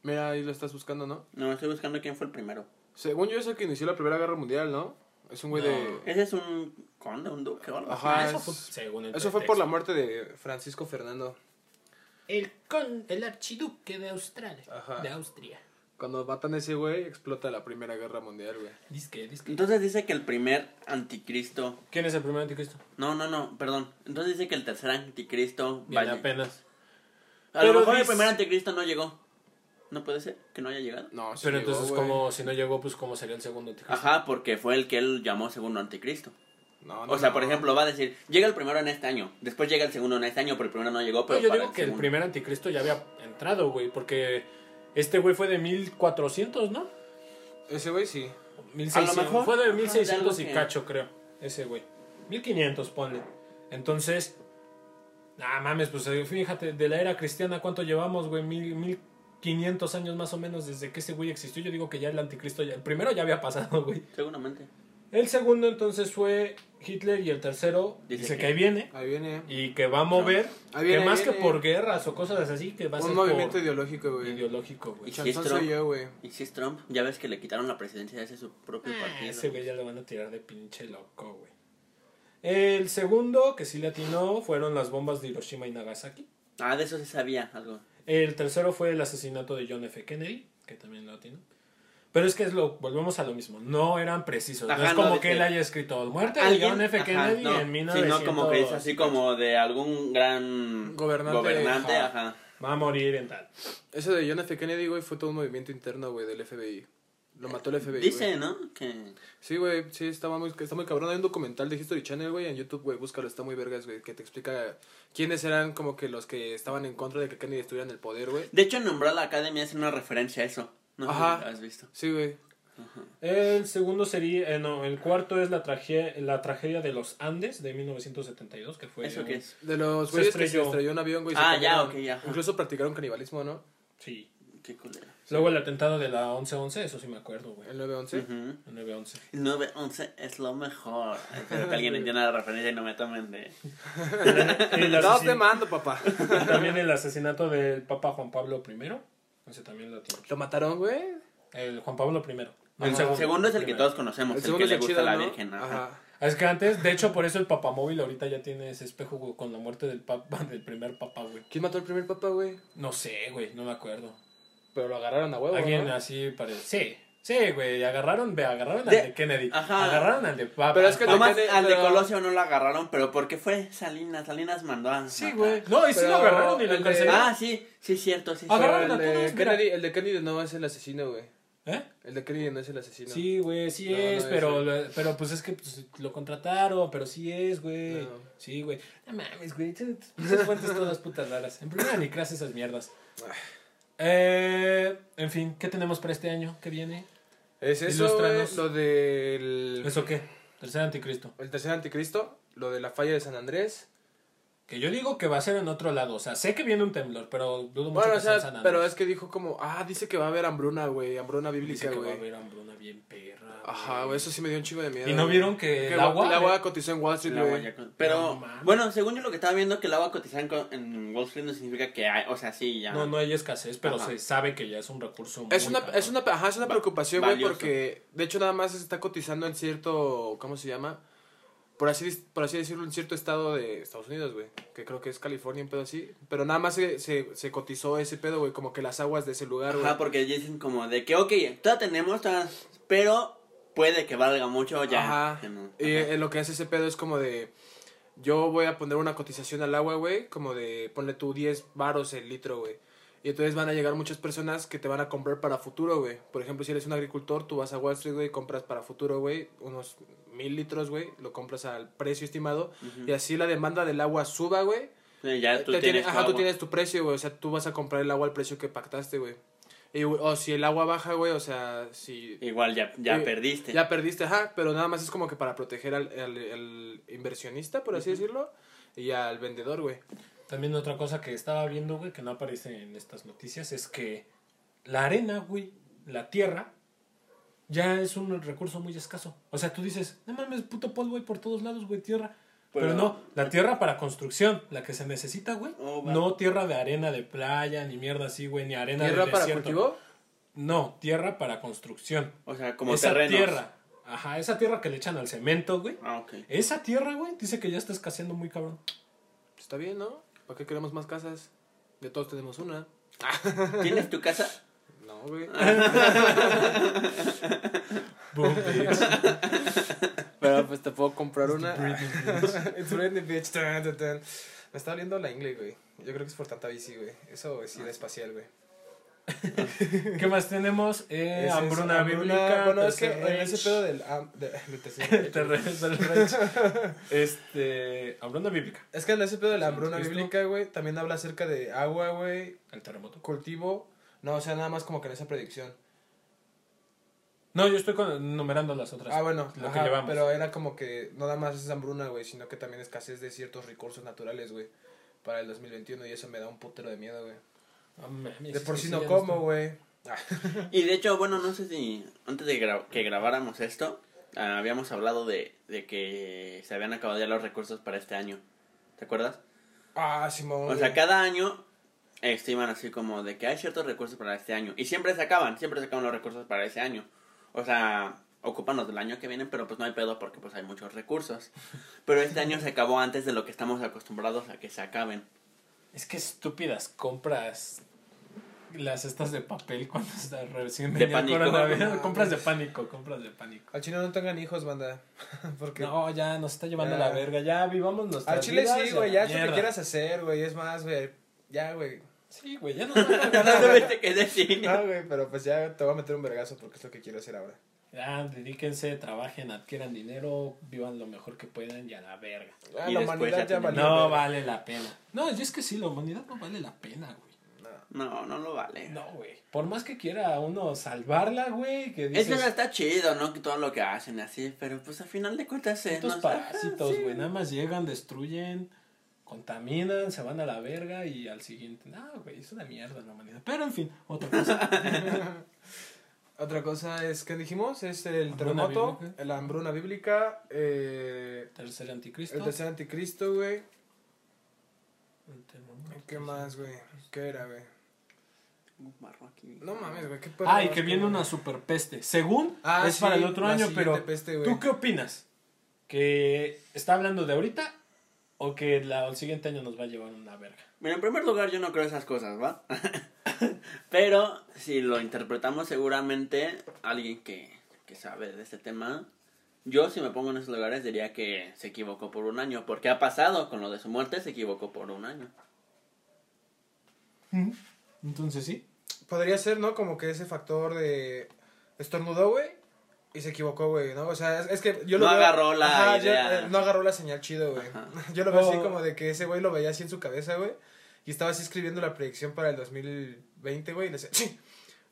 Mira, ahí lo estás buscando, ¿no? No, estoy buscando quién fue el primero. Según yo es el que inició la Primera Guerra Mundial, ¿no? Es un güey No. de Ese es un conde, un duque o algo. Ajá, Ah, eso es- fue, según el Eso fue por la muerte de Francisco Fernando. El, con, el archiduque de Australia. Ajá. De Austria. Cuando matan a ese güey, explota la Primera Guerra Mundial, güey. Disque, disque. Entonces dice que el primer anticristo... ¿Quién es el primer anticristo? No, no, no, perdón. Entonces dice que el tercer anticristo... Viene vaya- apenas. A Pero lo mejor el primer anticristo no llegó. ¿No puede ser que no haya llegado? No, sí Pero llegó, entonces, como si no llegó, pues cómo sería el segundo anticristo. Ajá, porque fue el que él llamó segundo anticristo. No, no, O sea, no. por ejemplo, va a decir, llega el primero en este año, después llega el segundo en este año, pero el primero no llegó, pero yo para digo que el primer anticristo ya había entrado, güey, porque este güey fue de 1400, ¿no? Ese güey sí. 1600, mejor, fue de ajá, 1600 de y cacho, creo. Ese güey. 1500, ponle. Entonces, ah, mames, pues eh, fíjate, de la era cristiana, ¿cuánto llevamos, güey? Mil, 1500 años más o menos desde que ese güey existió. Yo digo que ya el anticristo, ya, el primero ya había pasado, güey. Seguramente. El segundo entonces fue Hitler y el tercero Dice dice, que- que ahí viene Ahí viene. y que va a mover, Ahí viene, que más que por guerras o cosas así, que va a ser Un movimiento por ideológico, güey. ideológico, güey. Y chanzón es soy Trump. yo, güey. Y si es Trump, ya ves que le quitaron la presidencia de ese su propio Ah, partido. ese güey ya le van a tirar de pinche loco, güey. El segundo, que sí le atinó, fueron las bombas de Hiroshima y Nagasaki. Ah, de eso se sabía algo. El tercero fue el asesinato de John F. Kennedy, que también lo atinó. Pero es que es lo, volvemos a lo mismo, no eran precisos. no Ajá, es no, como de que él haya escrito muerte de. John F. Ajá, Kennedy no, en 1900. Sino como que es así como de algún gran Gobernante, gobernante, ajá. ajá. Va a morir en tal. Eso de John F. Kennedy, güey, fue todo un movimiento interno, güey, del FBI. Lo mató el FBI. Dice. ¿no? Que Sí, güey, sí, estaba muy, está muy cabrón. Hay un documental de History Channel, güey, en YouTube, güey, búscalo, está muy vergas, güey, que te explica quiénes eran como que los que estaban en contra de que Kennedy estuviera en el poder, güey. De hecho, en Umbrella Academy hace una referencia a eso. No Ajá. has visto. Sí, güey. El segundo sería, eh, no, el cuarto es la, tragedia la tragedia de los Andes de 1972, que fue... ¿Eso qué es? De los Se güeyes que se estrelló. estrelló un avión, güey. Ah, ya, ok, ya. Incluso practicaron canibalismo, ¿no? Sí. Qué culero. Luego el atentado de la 1111, eso sí me acuerdo, güey. El 911. Ujú. El 911. El 911 es lo mejor. Espero que alguien entienda la referencia y no me tomen de... El No te mando, papá. También el asesinato del Papa Juan Pablo I. Ese también lo tiene. ¿Lo mataron, güey? El Juan Pablo I. No, El segundo, es el que todos conocemos, el, segundo que le gusta chido, a la ¿no? Virgen. Ajá. Ajá. Es que antes, de hecho, por eso el papamóvil ahorita ya tiene ese espejo güey, con la muerte del papa, del primer papa, güey. ¿Quién mató al primer papa, güey? No sé, güey, no me acuerdo. Pero lo agarraron a huevo, Alguien ¿no? así parece. Sí, sí, güey, agarraron, ve, agarraron De- al de Kennedy. Ajá. Agarraron al de papa. Pero es que- Nomás Kennedy, al de pero- Colosio no lo agarraron, pero porque fue Salinas. Salinas mandó a. Sí, güey. No, y sí lo agarraron y lo encarcelaron. Ah, sí, sí, cierto, sí. Agarraron a todos. Kennedy, el de Kennedy no es el asesino, güey. ¿Eh? El de Kennedy no es el asesino. Sí, güey, sí No, es, no pero, lo- pero pues es que pues, lo contrataron, pero sí es, güey. No. Sí, güey. No mames, güey. Esas fuentes todas putas raras. En primera ni creas esas mierdas. Eh, en fin, ¿qué tenemos para este año? ¿Qué viene? Es eso, güey, Ilústranos. lo del... ¿Eso qué? Tercer anticristo. El tercer anticristo, lo de la falla de San Andrés. Que yo digo que va a ser en otro lado. O sea, sé que viene un temblor, pero dudo mucho Bueno, que o sea en sea, San pero es que dijo como, ah, dice que va a haber hambruna, güey, hambruna Dice bíblica, que va a güey. haber hambruna bien perra. Ajá, güey, eso sí me dio un chingo de miedo. ¿Y no güey. vieron que Que el agua? El agua cotizó en Wall Street, güey. Pero, No bueno, según yo lo que estaba viendo, que el agua cotizada en, co- en Wall Street no significa que hay, o sea, sí, ya. No, no hay escasez, pero Ajá. se sabe que ya es un recurso Es muy una, cabrón. es una, ajá, es una preocupación, güey, porque de hecho nada más se está cotizando en cierto, ¿cómo se llama? Por así, por así decirlo, en cierto estado de Estados Unidos, güey, que creo que es California, un pedo así, pero nada más se, se, se cotizó ese pedo, güey, como que las aguas de ese lugar, güey. Ajá, porque dicen como de que, ok, todavía tenemos, todavía- pero puede que valga mucho ya. Ajá. Y eh, lo que hace ese pedo es como de, yo voy a poner una cotización al agua, güey, como de, ponle tú 10 varos el litro, güey. Y entonces van a llegar muchas personas que te van a comprar para futuro, güey. Por ejemplo, si eres un agricultor, tú vas a Wall Street, güey, compras para futuro, güey, unos mil litros, güey, lo compras al precio estimado. Y así la demanda del agua suba, güey. Sí, ya tú te tienes tiene- tu ajá, tú tienes tu precio, güey. O sea, tú vas a comprar el agua al precio que pactaste, güey. O si el agua baja, güey, o sea, si Igual ya, ya Eh, perdiste. ya perdiste, ajá, pero nada más es como que para proteger al, al- al inversionista, por así decirlo, y al vendedor, güey. También otra cosa que estaba viendo, güey, que no aparece en estas noticias, es que la arena, güey, la tierra, ya es un recurso muy escaso. O sea, tú dices, no mames, puto polvo hay por todos lados, güey, tierra. Pero, Pero- no, la tierra para construcción, la que se necesita, güey. Oh, no tierra de arena de playa, ni mierda así, güey, ni arena ¿Tierra de para desierto. cultivo? No, tierra para construcción. O sea, como esa terrenos. tierra, ajá, esa tierra que le echan al cemento, güey. Ah, ok. Esa tierra, güey, dice que ya está escaseando muy cabrón. Está bien, ¿no? ¿Para qué queremos más casas? De todos tenemos una. ¿Tienes tu casa? Güey. Boom, bitch. Pero pues te puedo comprar una. Britney, bitch. It's Britney, bitch. Tan, tan, tan. Me está oliendo la ingle, güey. Yo creo que es por tanta bici, güey. Eso es ir espacial, güey. ¿Qué más tenemos? Eh, es hambruna bíblica. Bueno, es que en ese pedo del... am- de- del Reich, güey. Reich. Este. Hambruna bíblica. Es que en ese pedo de la hambruna bíblica, güey, también habla acerca de agua, güey, El terremoto. cultivo. No, o sea, nada más como que en esa predicción. No, yo estoy con- numerando las otras. Ah, bueno, Lo ajá, que llevamos. pero era como que no nada más es hambruna, güey, sino que también escasez de ciertos recursos naturales, güey, para el 2021 y eso me da un putero de miedo, güey. De por sí, no como, güey. Ah, Y de hecho, bueno, no sé si antes de gra- que grabáramos esto, ah, habíamos hablado de, de que se habían acabado ya los recursos para este año. ¿Te acuerdas? Ah, Simón. O sea, cada año estiman así como de que hay ciertos recursos para este año. Y siempre se acaban, siempre se acaban los recursos para ese año. O sea, ocupan los del año que viene, pero pues no hay pedo porque pues hay muchos recursos. Pero este año se acabó antes de lo que estamos acostumbrados a que se acaben. Es que estúpidas compras las estas de papel cuando está recién De pánico. No, compras de pánico, compras de pánico. Al chino no tengan hijos, banda. Porque. No, ya nos está llevando Ya. la verga. Ya vivamos nuestras Al chile vidas sí, a güey. Ya es lo que quieras hacer, güey. Es más, güey. Ya, güey. Sí, güey, ya No ganar. tuviste que decir. No, güey, pero pues ya te voy a meter un vergazo porque es lo que quiero hacer ahora. Ya, dedíquense, trabajen, adquieran dinero, vivan lo mejor que puedan y a la verga. Ah, Y la humanidad ya ya valió. No verga. vale la pena. No, y es que sí, la humanidad no vale la pena, güey. No. No, no lo vale. No, güey. Por más que quiera uno salvarla, güey, que Es dices... que está chido, ¿no? Que todo lo que hacen así, pero pues al final de cuentas eh, Estos no- parásitos, sí. güey, nada más llegan, destruyen, contaminan, se van a la verga y al siguiente. No, güey, es una mierda la humanidad. Pero en fin, otra cosa. Otra cosa es que dijimos es el Hambruna terremoto, bíblica. la hambruna bíblica, eh, Tercer anticristo. el tercer anticristo, güey. ¿Qué más, güey? ¿Qué era, güey? No mames, güey, qué perro Ah, y que viene una super peste. Según Ah, es sí, para el otro año, pero peste. ¿tú qué opinas? ¿Que está hablando de ahorita o que la, el siguiente año nos va a llevar una verga? Mira, en primer lugar yo no creo esas cosas, ¿va? Pero si lo interpretamos seguramente alguien que, que sabe de este tema, yo si me pongo en esos lugares diría que se equivocó por un año, porque ha pasado con lo de su muerte, se equivocó por un año. Entonces sí. Podría ser, ¿no? Como que ese factor de estornudó, güey, y se equivocó, güey, ¿no? O sea, es, es que yo lo No veo- agarró la Ajá, yo- idea. eh, no agarró la señal chido, güey. Yo lo veo así Oh. como de que ese güey lo veía así en su cabeza, güey, y estaba así escribiendo la predicción para el 2020, güey, y le decía, "Sí".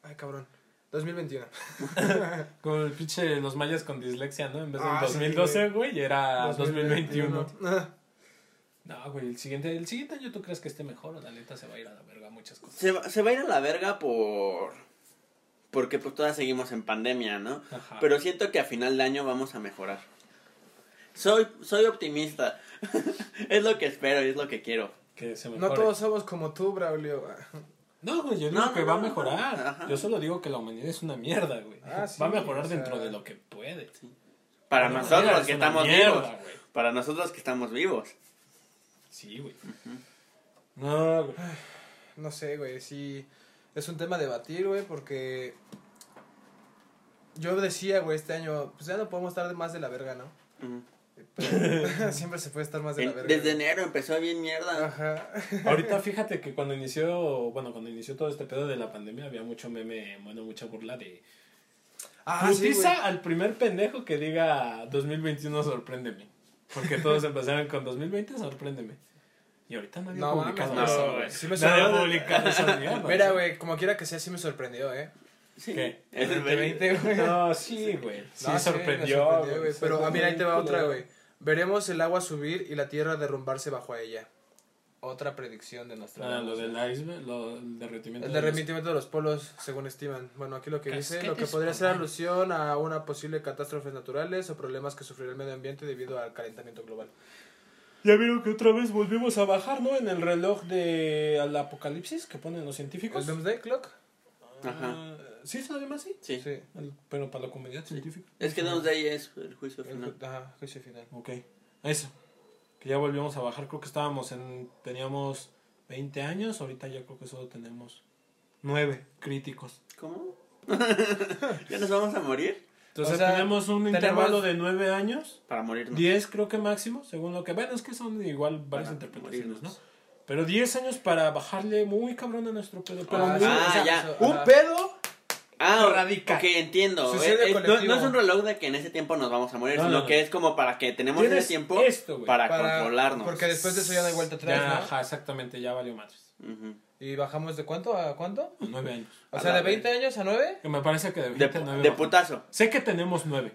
ay, cabrón, 2021. Con el pinche los mayas con dislexia, ¿no? En vez del Ah, sí, 2012, güey, era 2021. 2021. Ah, No, güey, el siguiente, el siguiente año tú crees que esté mejor o la neta se va a ir a la verga muchas cosas. Se, va- se va a ir a la verga por... Porque pues todas seguimos en pandemia, ¿no? Ajá. Pero siento que a final de año vamos a mejorar. Soy, soy optimista. es lo que espero y es lo que quiero. que se No mejore. todos somos como tú, Braulio. No, güey, yo digo No, que no, va a no, mejorar. Yo solo digo que la humanidad es una mierda, güey. Ah, sí, va a mejorar o sea- dentro de lo que puede. Para La nosotros que es estamos mierda, vivos. güey. Para nosotros que estamos vivos. Sí, güey. No, güey. No sé, güey, sí. Es un tema a debatir, güey, porque. Yo decía, güey, este año, pues ya no podemos estar de más de la verga, ¿no? Pero siempre se puede estar más de la verga. desde güey. enero empezó bien mierda. Ajá. Ahorita fíjate que cuando inició, bueno, cuando inició todo este pedo de la pandemia había mucho meme, bueno, mucha burla de Ah, sí, al primer pendejo que diga 2021 sorpréndeme. Porque todos empezaron con 2020 sorpréndeme. Y ahorita nadie No ha publicado mames, eso, no, güey. sí me nadie ha sonó- publicado esa mierda. Mira, güey, como quiera que sea, sí me sorprendió, ¿eh? Sí. ¿Qué? Es el 2020, güey. No, sí, güey. Sí, No, sorprendió, güey. Pero, ah, mira, ahí te va otra, güey. Veremos el agua subir y la tierra derrumbarse bajo ella. Otra predicción de nuestra. Ah, lo del iceberg, lo, el derretimiento. El de los- derretimiento de los polos, según estiman. Bueno, aquí lo que dice, lo que podría ser alusión a una posible catástrofes naturales o problemas que sufrirá el medio ambiente debido al calentamiento global. Ya vieron que otra vez volvimos a bajar, ¿no? En el reloj de al apocalipsis que ponen los científicos. ¿El Doomsday Clock? Ajá. Ah, ¿Sí se llama así? Sí. Sí. El- pero para la comunidad científica. Es que Doomsday es el juicio El, final. ajá, juicio final. Ok. Eso. Que ya volvimos a bajar. Creo que estábamos en. Teníamos 20 años. Ahorita ya creo que solo tenemos 9 críticos. ¿Cómo? ¿Ya nos vamos a morir? Entonces O sea, tenemos un tenemos- intervalo de 9 años. Para morirnos. 10 creo que máximo. Según lo que. Bueno, es que son igual varias Para interpretaciones, ¿no? Pero 10 años para bajarle muy cabrón a nuestro pedo. Pero Ah, muy- Ah, o sea, ya. un ajá. pedo Ah, Radical. ok, entiendo. Suicidio Eh, eh, no, no es un reloj de que en ese tiempo nos vamos a morir, No, sino no, no. que es como para que tenemos ese tiempo esto, para, Para- controlarnos. Porque después de eso ya no hay vuelta atrás, Ya, ¿no? ajá, exactamente, ya valió madres. Ujú. ¿Y bajamos de cuánto a cuánto? 9 años. O A sea, de 20 años a 9? Que me parece que de De, 20 a 9 de putazo. Sé que tenemos 9.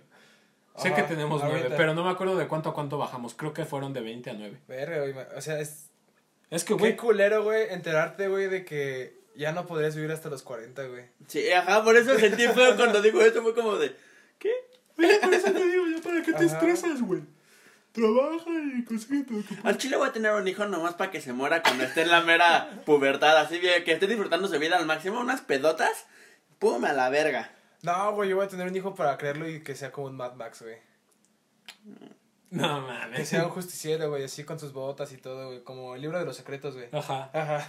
Sé que tenemos 9, ahorita. pero no me acuerdo de cuánto a cuánto bajamos. Creo que fueron de 20 a 9. Verga, güey. O sea, es. Es que, Qué güey, culero, güey, enterarte, güey, de que ya no podrías vivir hasta los 40, güey. Sí, ajá, por eso sentí feo cuando digo esto, fue como de, ¿qué? por eso te digo, te Ajá. estresas, güey? Trabaja y consigue que Al chile voy a tener un hijo nomás para que se muera cuando esté en la mera pubertad. Así bien, que esté disfrutando su vida al máximo. Unas pedotas. Pum, a la verga. No, güey, yo voy a tener un hijo para creerlo y que sea como un Mad Max, güey. No Que mames. sea un justiciero, güey, así con sus botas y todo, güey. Como el libro de los secretos, güey. Ajá. Ajá.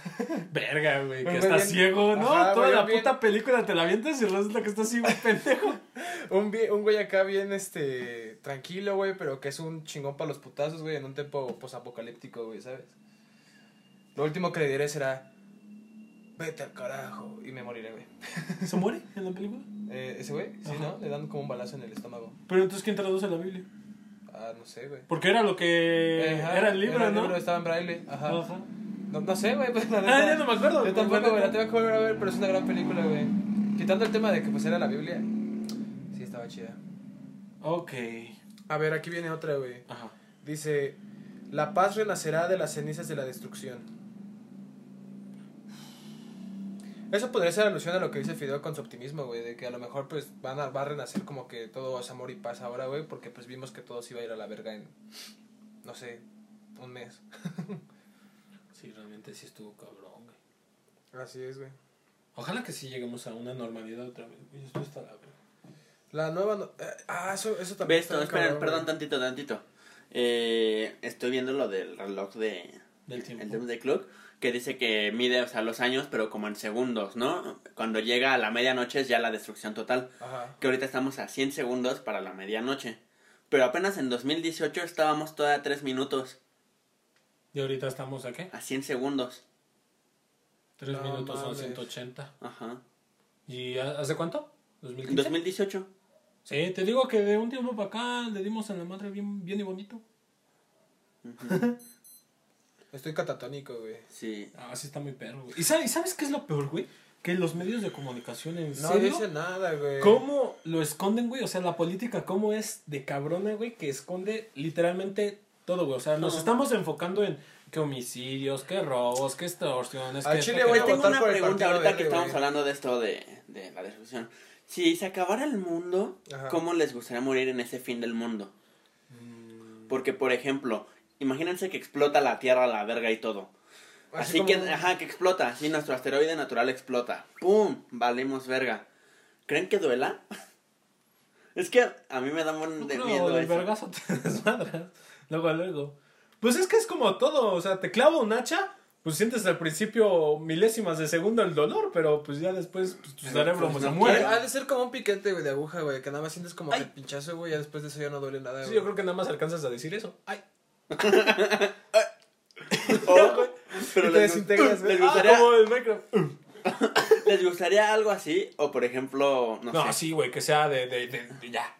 Verga, güey, que está bien- ciego, ¿no? Ajá, Toda güey, la bien- puta película te la avientas y resulta que está así, güey, pendejo. Un, un güey acá bien, este, tranquilo, güey, pero que es un chingón para los putazos, güey, en un tiempo posapocalíptico, güey, ¿sabes? Lo último que le diré será, vete al carajo, y me moriré, güey. ¿Se muere en la película? Eh, ¿Ese güey? Sí, Ajá. ¿no? Le dan como un balazo en el estómago. Pero entonces, ¿quién traduce la Biblia? Ah, no sé, güey. Porque era lo que... Ajá, era el libro, era el ¿no? libro, estaba en braille, ajá. Ajá. No, no sé, güey, pues la Ah, ya no me acuerdo. Yo tampoco, güey, la tengo que volver a ver, pero es una gran película, güey. Quitando el tema de que pues era la Biblia, sí estaba chida. Ok. A ver, aquí viene otra, güey. Ajá. Dice, la paz renacerá de las cenizas de la destrucción. Eso podría ser alusión a lo que dice Fideo con su optimismo, güey, de que a lo mejor pues van a, va a renacer como que todo es amor y paz ahora, güey, porque pues vimos que todo se iba a ir a la verga en, no sé, un mes. Sí, realmente sí estuvo cabrón, güey. Así es, güey. Ojalá que sí lleguemos a una normalidad otra vez. güey. Esto está la verga. La nueva... no- eh, ah, eso, eso también cabrón, perdón, güey. tantito, tantito. Eh, estoy viendo lo del reloj de... Del tiempo. El Doomsday Clock, que dice que mide, o sea, los años, pero como en segundos, ¿no? Cuando llega a la medianoche es ya la destrucción total. Ajá. Que ahorita estamos a 100 segundos para la medianoche. Pero apenas en 2018 estábamos todavía a 3 minutos, Y ahorita estamos a qué? a 100 segundos. Tres No minutos son mames. 180. Ajá. ¿Y ha- hace cuánto? En ¿2015? 2018. Sí, te digo que de un tiempo para acá le dimos en la madre bien, bien y bonito. Estoy catatónico, güey. Sí. Ah, sí está muy perro, güey. ¿Y sabes, sabes qué es lo peor, güey? Que los medios de comunicación en No serio, dice nada, güey. ¿Cómo lo esconden, güey? O sea, la política, ¿cómo es de cabrona, güey? Que esconde literalmente todo, güey. O sea, nos No. estamos enfocando en qué homicidios, qué robos, qué extorsiones, Al qué... chile, voy a tengo votar una por pregunta ahorita Verde, que estamos güey. hablando de esto de, de la destrucción. Si se acabara el mundo, Ajá. ¿cómo les gustaría morir en ese fin del mundo? Mm, Porque, por ejemplo, imagínense que explota la Tierra a la verga y todo. Así, como- que, ajá, que explota. Así nuestro asteroide natural explota. ¡Pum! Valemos verga. ¿Creen que duela? Es que a mí me da un No de miedo del eso. vergazo te desmadras. Luego, luego. Pues es que es como todo. O sea, te clava un hacha, pues sientes al principio milésimas de segundo el dolor, pero pues ya después pues, tu cerebro pues, no se muere. Ha de ser como un piquete, güey, de aguja, güey, que nada más sientes como Ay. el pinchazo, güey, ya después de eso ya no duele nada, Sí, yo creo que nada más alcanzas a decir eso. Ay. Oh, pero les, desintegras, les Ah, gustaría, como el micro. ¿Les gustaría algo así? O, por ejemplo, no, No, sé. sí, güey, que sea de, de, de, de ya.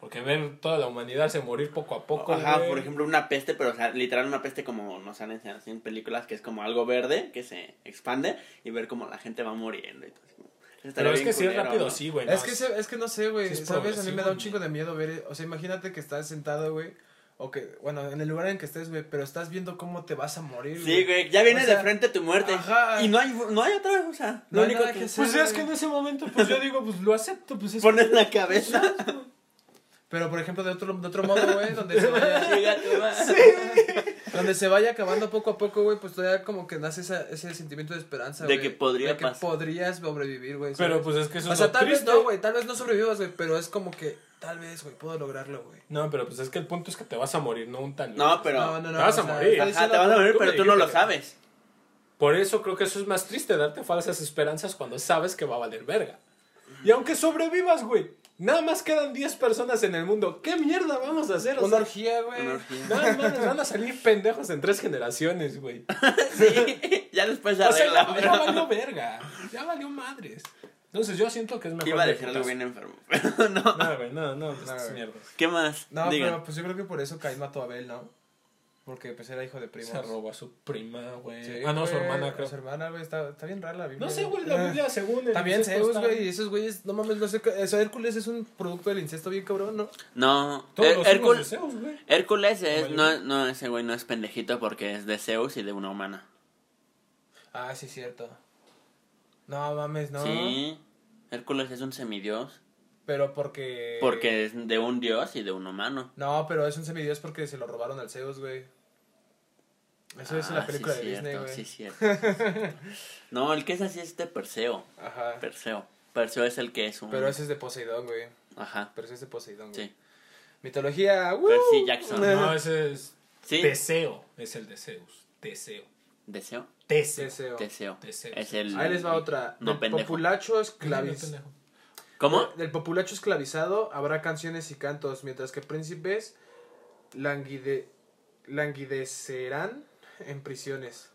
Porque ver toda la humanidad se morir poco a poco. Ajá, güey. por ejemplo, una peste, pero o sea, literal una peste como nos han enseñado así en películas, que es como algo verde que se expande y ver cómo la gente va muriendo y todo. así Pero es que si es rápido, ¿no? sí, güey. Es no, que, se- es que no sé, güey, Sí es ¿sabes? A mí me da un chingo de miedo ver, o sea, imagínate que estás sentado, güey, o que, bueno, en el lugar en que estés, güey, pero estás viendo cómo te vas a morir, Sí, güey, ya viene O sea, de frente tu muerte. ajá. Y no hay, no hay otra, o sea, No lo único que, que hacer. Pues es que en ese momento, pues yo digo, pues lo acepto, pues es pones la cabeza. Pero, por ejemplo, de otro, de otro modo, güey, donde se vaya, madre. donde se vaya acabando poco a poco, güey, pues todavía como que nace esa, ese sentimiento de esperanza, De güey. que podría De que pasar. podrías sobrevivir, güey. Pero pues es que eso O es sea, lo tal vez no, güey, tal vez no sobrevivas, güey, pero es como que, tal vez, güey, puedo lograrlo, güey. No, pero pues es que el punto es que te vas a morir, no un tal. No, pero. No, no, no. Te vas a o sea, morir. Ajá, te vas a morir, tú pero tú no lo sabes. Por eso creo que eso es más triste, darte falsas esperanzas cuando sabes que va a valer verga. Y aunque sobrevivas, güey, nada más quedan 10 personas en el mundo. ¿Qué mierda vamos a hacer? O Una sea, orgía, güey. Una orgía. nada más van a salir pendejos en tres generaciones, güey. Sí, ya después se O sea, ya, ya valió verga. Ya valió madres. Entonces yo siento que es mejor. Iba a de decir algo putazo. bien enfermo, pero no. No, güey, no, no, pues No, estas güey. mierdas. ¿Qué más? No, Digan. pero pues yo creo que por eso Caín mató a Abel, ¿no? Porque pues era hijo de primos. Se robó a su prima, güey. Sí, ah, no, su hermana, creo. Su hermana, güey, está, está bien rara la Biblia. No sé, güey, la Biblia según el También incesto Zeus, está- güey, y esos güeyes, no mames, no sé, qué- eso Hércules es un producto del incesto bien cabrón, ¿no? No, Todos Her- los hijos de Hércules, Zeus, güey. Hércules es, no, no, ese güey no es pendejito porque es de Zeus y de una humana. Ah, sí, cierto. No mames, no. Sí, Hércules es un semidios. Pero porque... Porque es de un dios y de un humano. No, pero es un semidios porque se lo robaron al Zeus, güey. Eso es en Ah, la película sí, de Disney, cierto, güey. Sí, cierto. no, el que es así es de Perseo. Ajá. Perseo. Perseo es el que es un... Pero ese es de Poseidón, güey. Ajá, Pero ese es de Poseidón, güey. sí. Mitología, ¡woo! Percy Jackson. No, ese es ¿Sí? Teseo, es el de Zeus. Teseo. ¿Deseo? Teseo. Deseo. Teseo. Teseo. Es el... Ahí les va otra. No, Del pendejo. populacho No, esclavizado. pendejo. ¿Cómo? Del populacho esclavizado habrá canciones y cantos, mientras que príncipes languide, languidecerán en prisiones.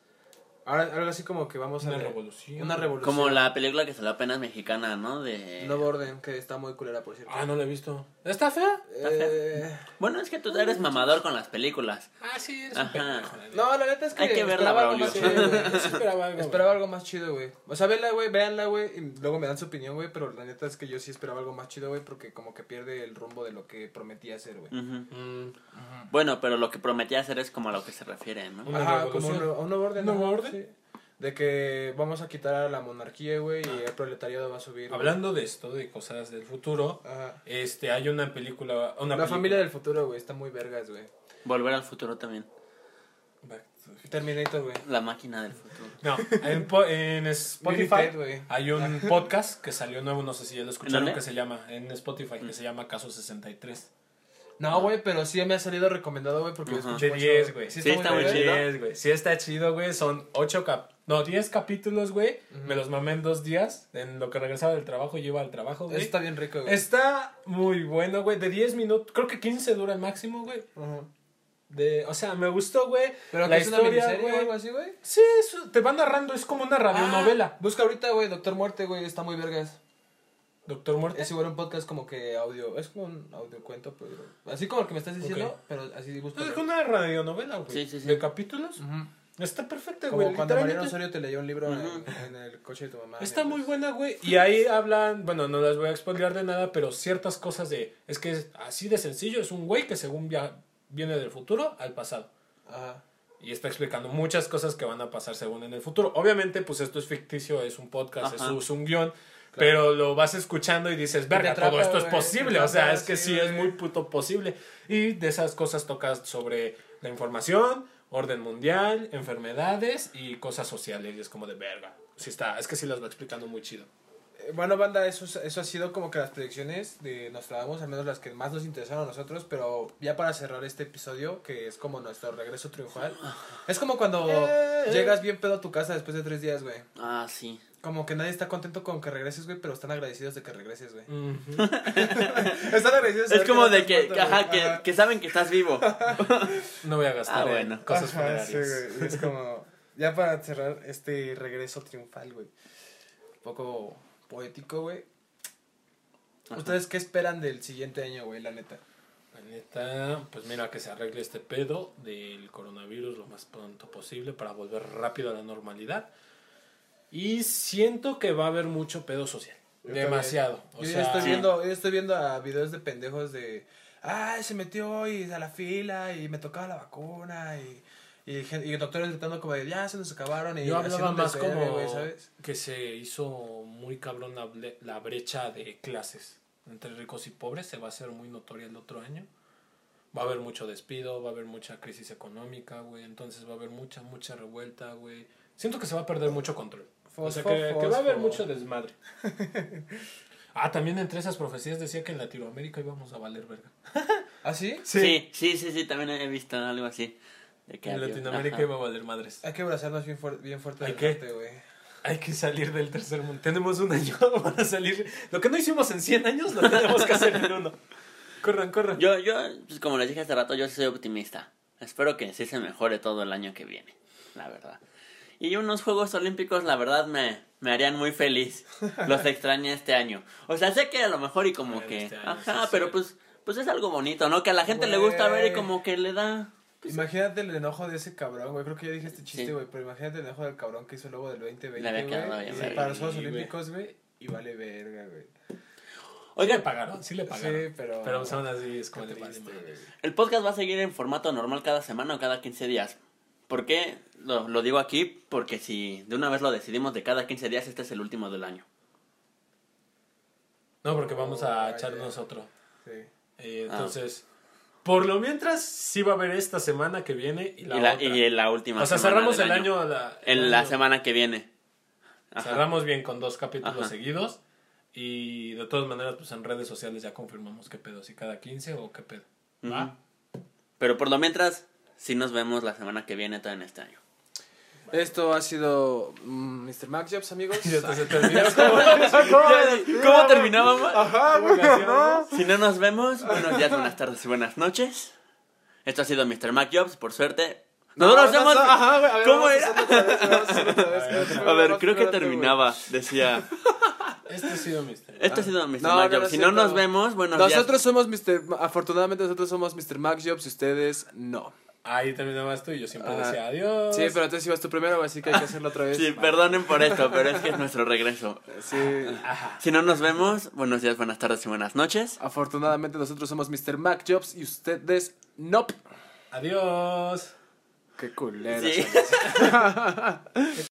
Ahora, algo así como que vamos a Una revolución. Una revolución. Como la película que salió apenas mexicana, ¿no? De... Nuevo orden, que está muy culera, por cierto. Ah, no lo he visto. ¿Está fea? Eh, Bueno, es que tú eres mamador con las películas. Ah, sí, es Ajá. un la no, la neta es que Hay que verla, esperaba algo Braulio. más chido, sí esperaba algo. Esperaba algo más chido, güey. O sea, véanla, güey, véanla, güey, y luego me dan su opinión, güey, pero la neta es que yo sí esperaba algo más chido, güey, porque como que pierde el rumbo de lo que prometía hacer, güey. Ujú. Mm, Bueno, pero lo que prometía hacer es como a lo que se refiere, ¿no? Ajá, como un, un nuevo orden. ¿Un nuevo ajá, sí. De que vamos a quitar a la monarquía, güey, y el proletariado va a subir. Hablando de esto, de cosas del futuro, Ajá. este, hay una película, una La película- familia del futuro, güey, está muy vergas, güey. Volver al futuro también. Terminator, güey. La máquina del futuro. No, en, en Spotify hay un podcast que salió nuevo, no sé si ya lo escucharon, que se llama, en Spotify, que se llama Caso 63. No, güey, pero sí me ha salido recomendado, güey, porque lo De mucho. 10, güey. Sí, está muy chido. 10, güey. Sí está chido, güey. Son 8 cap... No, 10 capítulos, güey. Me los mamé en dos días. En lo que regresaba del trabajo, yo iba al trabajo, güey. Está bien rico, güey. Está muy bueno, güey. De 10 minutos, creo que 15 dura el máximo, güey. Ajá. De, o sea, me gustó, güey. Pero la que es una historia, o güey. algo así, güey. Sí, es- te va narrando, es como una radionovela. Ah, busca ahorita, güey, Doctor Muerte, güey, está muy vergas. Doctor Muerte. Es igual un podcast como que audio, es como un audio cuento, pero así como el que me estás diciendo, pero así busca. Es una radionovela, güey. Sí, sí, sí. De capítulos. Está perfecta, Como güey. cuando Mariano. Osorio te leyó un libro en- el coche de tu mamá. Está muy buena, güey. Y ahí hablan, bueno, no las voy a explicar de nada, pero ciertas cosas de. Es que es así de sencillo. Es un güey que según via- viene del futuro al pasado. Ajá. Y está explicando muchas cosas que van a pasar según en el futuro. Obviamente, pues esto es ficticio, es un podcast, es es un guion. Pero lo vas escuchando y dices, verga, atrapa, todo esto es posible. O sea, es que sí, sí, es muy puto posible. Y de esas cosas tocas sobre la información, orden mundial, enfermedades y cosas sociales. Y es como de verga. Sí está, es que sí las va explicando muy chido. Eh, Bueno, banda, eso, es- eso ha sido como que las predicciones de Nostradamus, al menos las que más nos interesaron a nosotros, pero ya para cerrar este episodio, que es como nuestro regreso triunfal, es como cuando Eh. llegas bien pedo a tu casa después de tres días, güey. Ah, sí. Como que nadie está contento con que regreses, güey, pero están agradecidos de que regreses, güey. Están agradecidos de Es como no de que, muerto, güey. ajá, que, Ajá. que saben que estás vivo. No voy a gastar Ah, en bueno. cosas Ajá, sí, funerarias. güey. Es como, ya para cerrar este regreso triunfal, güey. Un poco poético, güey. Ajá. ¿Ustedes qué esperan del siguiente año, güey, la neta? La neta, pues mira que se arregle este pedo del coronavirus lo más pronto posible para volver rápido a la normalidad. Y siento que va a haber mucho pedo social. Yo Demasiado. O yo, sea, estoy Sí. viendo, yo estoy viendo a videos de pendejos de, ay, se metió hoy a la fila y me tocaba la vacuna y, y, y doctores gritando como de, ya se nos acabaron y yo hablaba más como güey, ¿sabes? que se hizo muy cabrón la, la brecha de clases entre ricos y pobres. Se va a hacer muy notoria el otro año. Va a haber mucho despido, va a haber mucha crisis económica, güey. Entonces va a haber mucha, mucha revuelta, güey. Siento que se va a perder mucho control. O sea, que, que va a haber mucho desmadre. ah, también entre esas profecías decía que en Latinoamérica íbamos a valer verga. ¿Ah, sí? Sí, sí, sí, sí, también he visto algo así. De que En adiós. Latinoamérica Ajá. iba a valer madres. Hay que abrazarnos bien, fuer- bien fuerte ¿Hay del norte, güey. Hay que salir del tercer mundo. Tenemos un año para salir. Lo que no hicimos en 100 años lo tenemos que hacer en uno. Corran, corran. Yo, yo, pues, como les dije hace rato, yo soy optimista. Espero que sí se mejore todo el año que viene, la verdad. Y unos Juegos Olímpicos, la verdad, me, me harían muy feliz. Los extrañé este año. O sea, sé que a lo mejor y como Bueno, que... este año, ajá, sí, pero sí. pues pues es algo bonito, ¿no? Que a la gente le gusta ver y como que le da... Imagínate el enojo de ese cabrón, güey. Creo que ya dije este chiste, Sí. güey. Pero imagínate el enojo del cabrón que hizo luego del 2020, Le había quedado güey. bien y los Juegos. Olímpicos, güey. Y vale verga, güey. Sí le Oigan, pagaron, sí le pagaron. Sí, pero... Pero pues, aún así es como triste, el podcast va a seguir en formato normal cada semana o cada 15 días. ¿Por qué lo, lo digo aquí? Porque si de una vez lo decidimos de cada 15 días, este es el último del año. No, porque vamos a Oh, echarnos otro. Sí. Eh, Ah. entonces, por lo mientras, sí va a haber esta semana que viene y la, y, la, otra. y la última o sea, semana cerramos del el año, a la, el En la año. semana que viene. Ajá. Cerramos bien con dos capítulos Ajá. seguidos. Y de todas maneras, pues en redes sociales ya confirmamos qué pedo, si cada 15 o qué pedo. ¿Va? Pero por lo mientras, sí nos vemos la semana que viene, todo en este año. Esto ha sido mm, Mr. Mac Jobs, amigos. Ya te- se terminó. ¿Cómo terminábamos? Ajá, güey. Si no nos vemos, buenos días, buenas tardes y buenas noches. Esto ha sido Mr. Mac Jobs, por suerte. Nosotros No, no, hemos... no, ajá, güey, a ver, ¿Cómo era? a ver, creo que terminaba. Decía... Este ha sido Mister. Esto ha sido Mr. No, Mac no, no Jobs. Si no nos vemos, buenos días. Nosotros somos Mr. Afortunadamente nosotros somos Mr. Mac Jobs y ustedes no. Ahí terminabas tú y yo siempre Ajá. decía adiós. Sí, pero entonces ibas tú primero, así que hay que hacerlo otra vez. Sí, perdonen por esto, pero es que es nuestro regreso. Sí. Ajá. Si no nos vemos, buenos días, buenas tardes y buenas noches. Afortunadamente nosotros somos Mr. Mac Jobs y ustedes no. Adiós. Qué culero. Sí.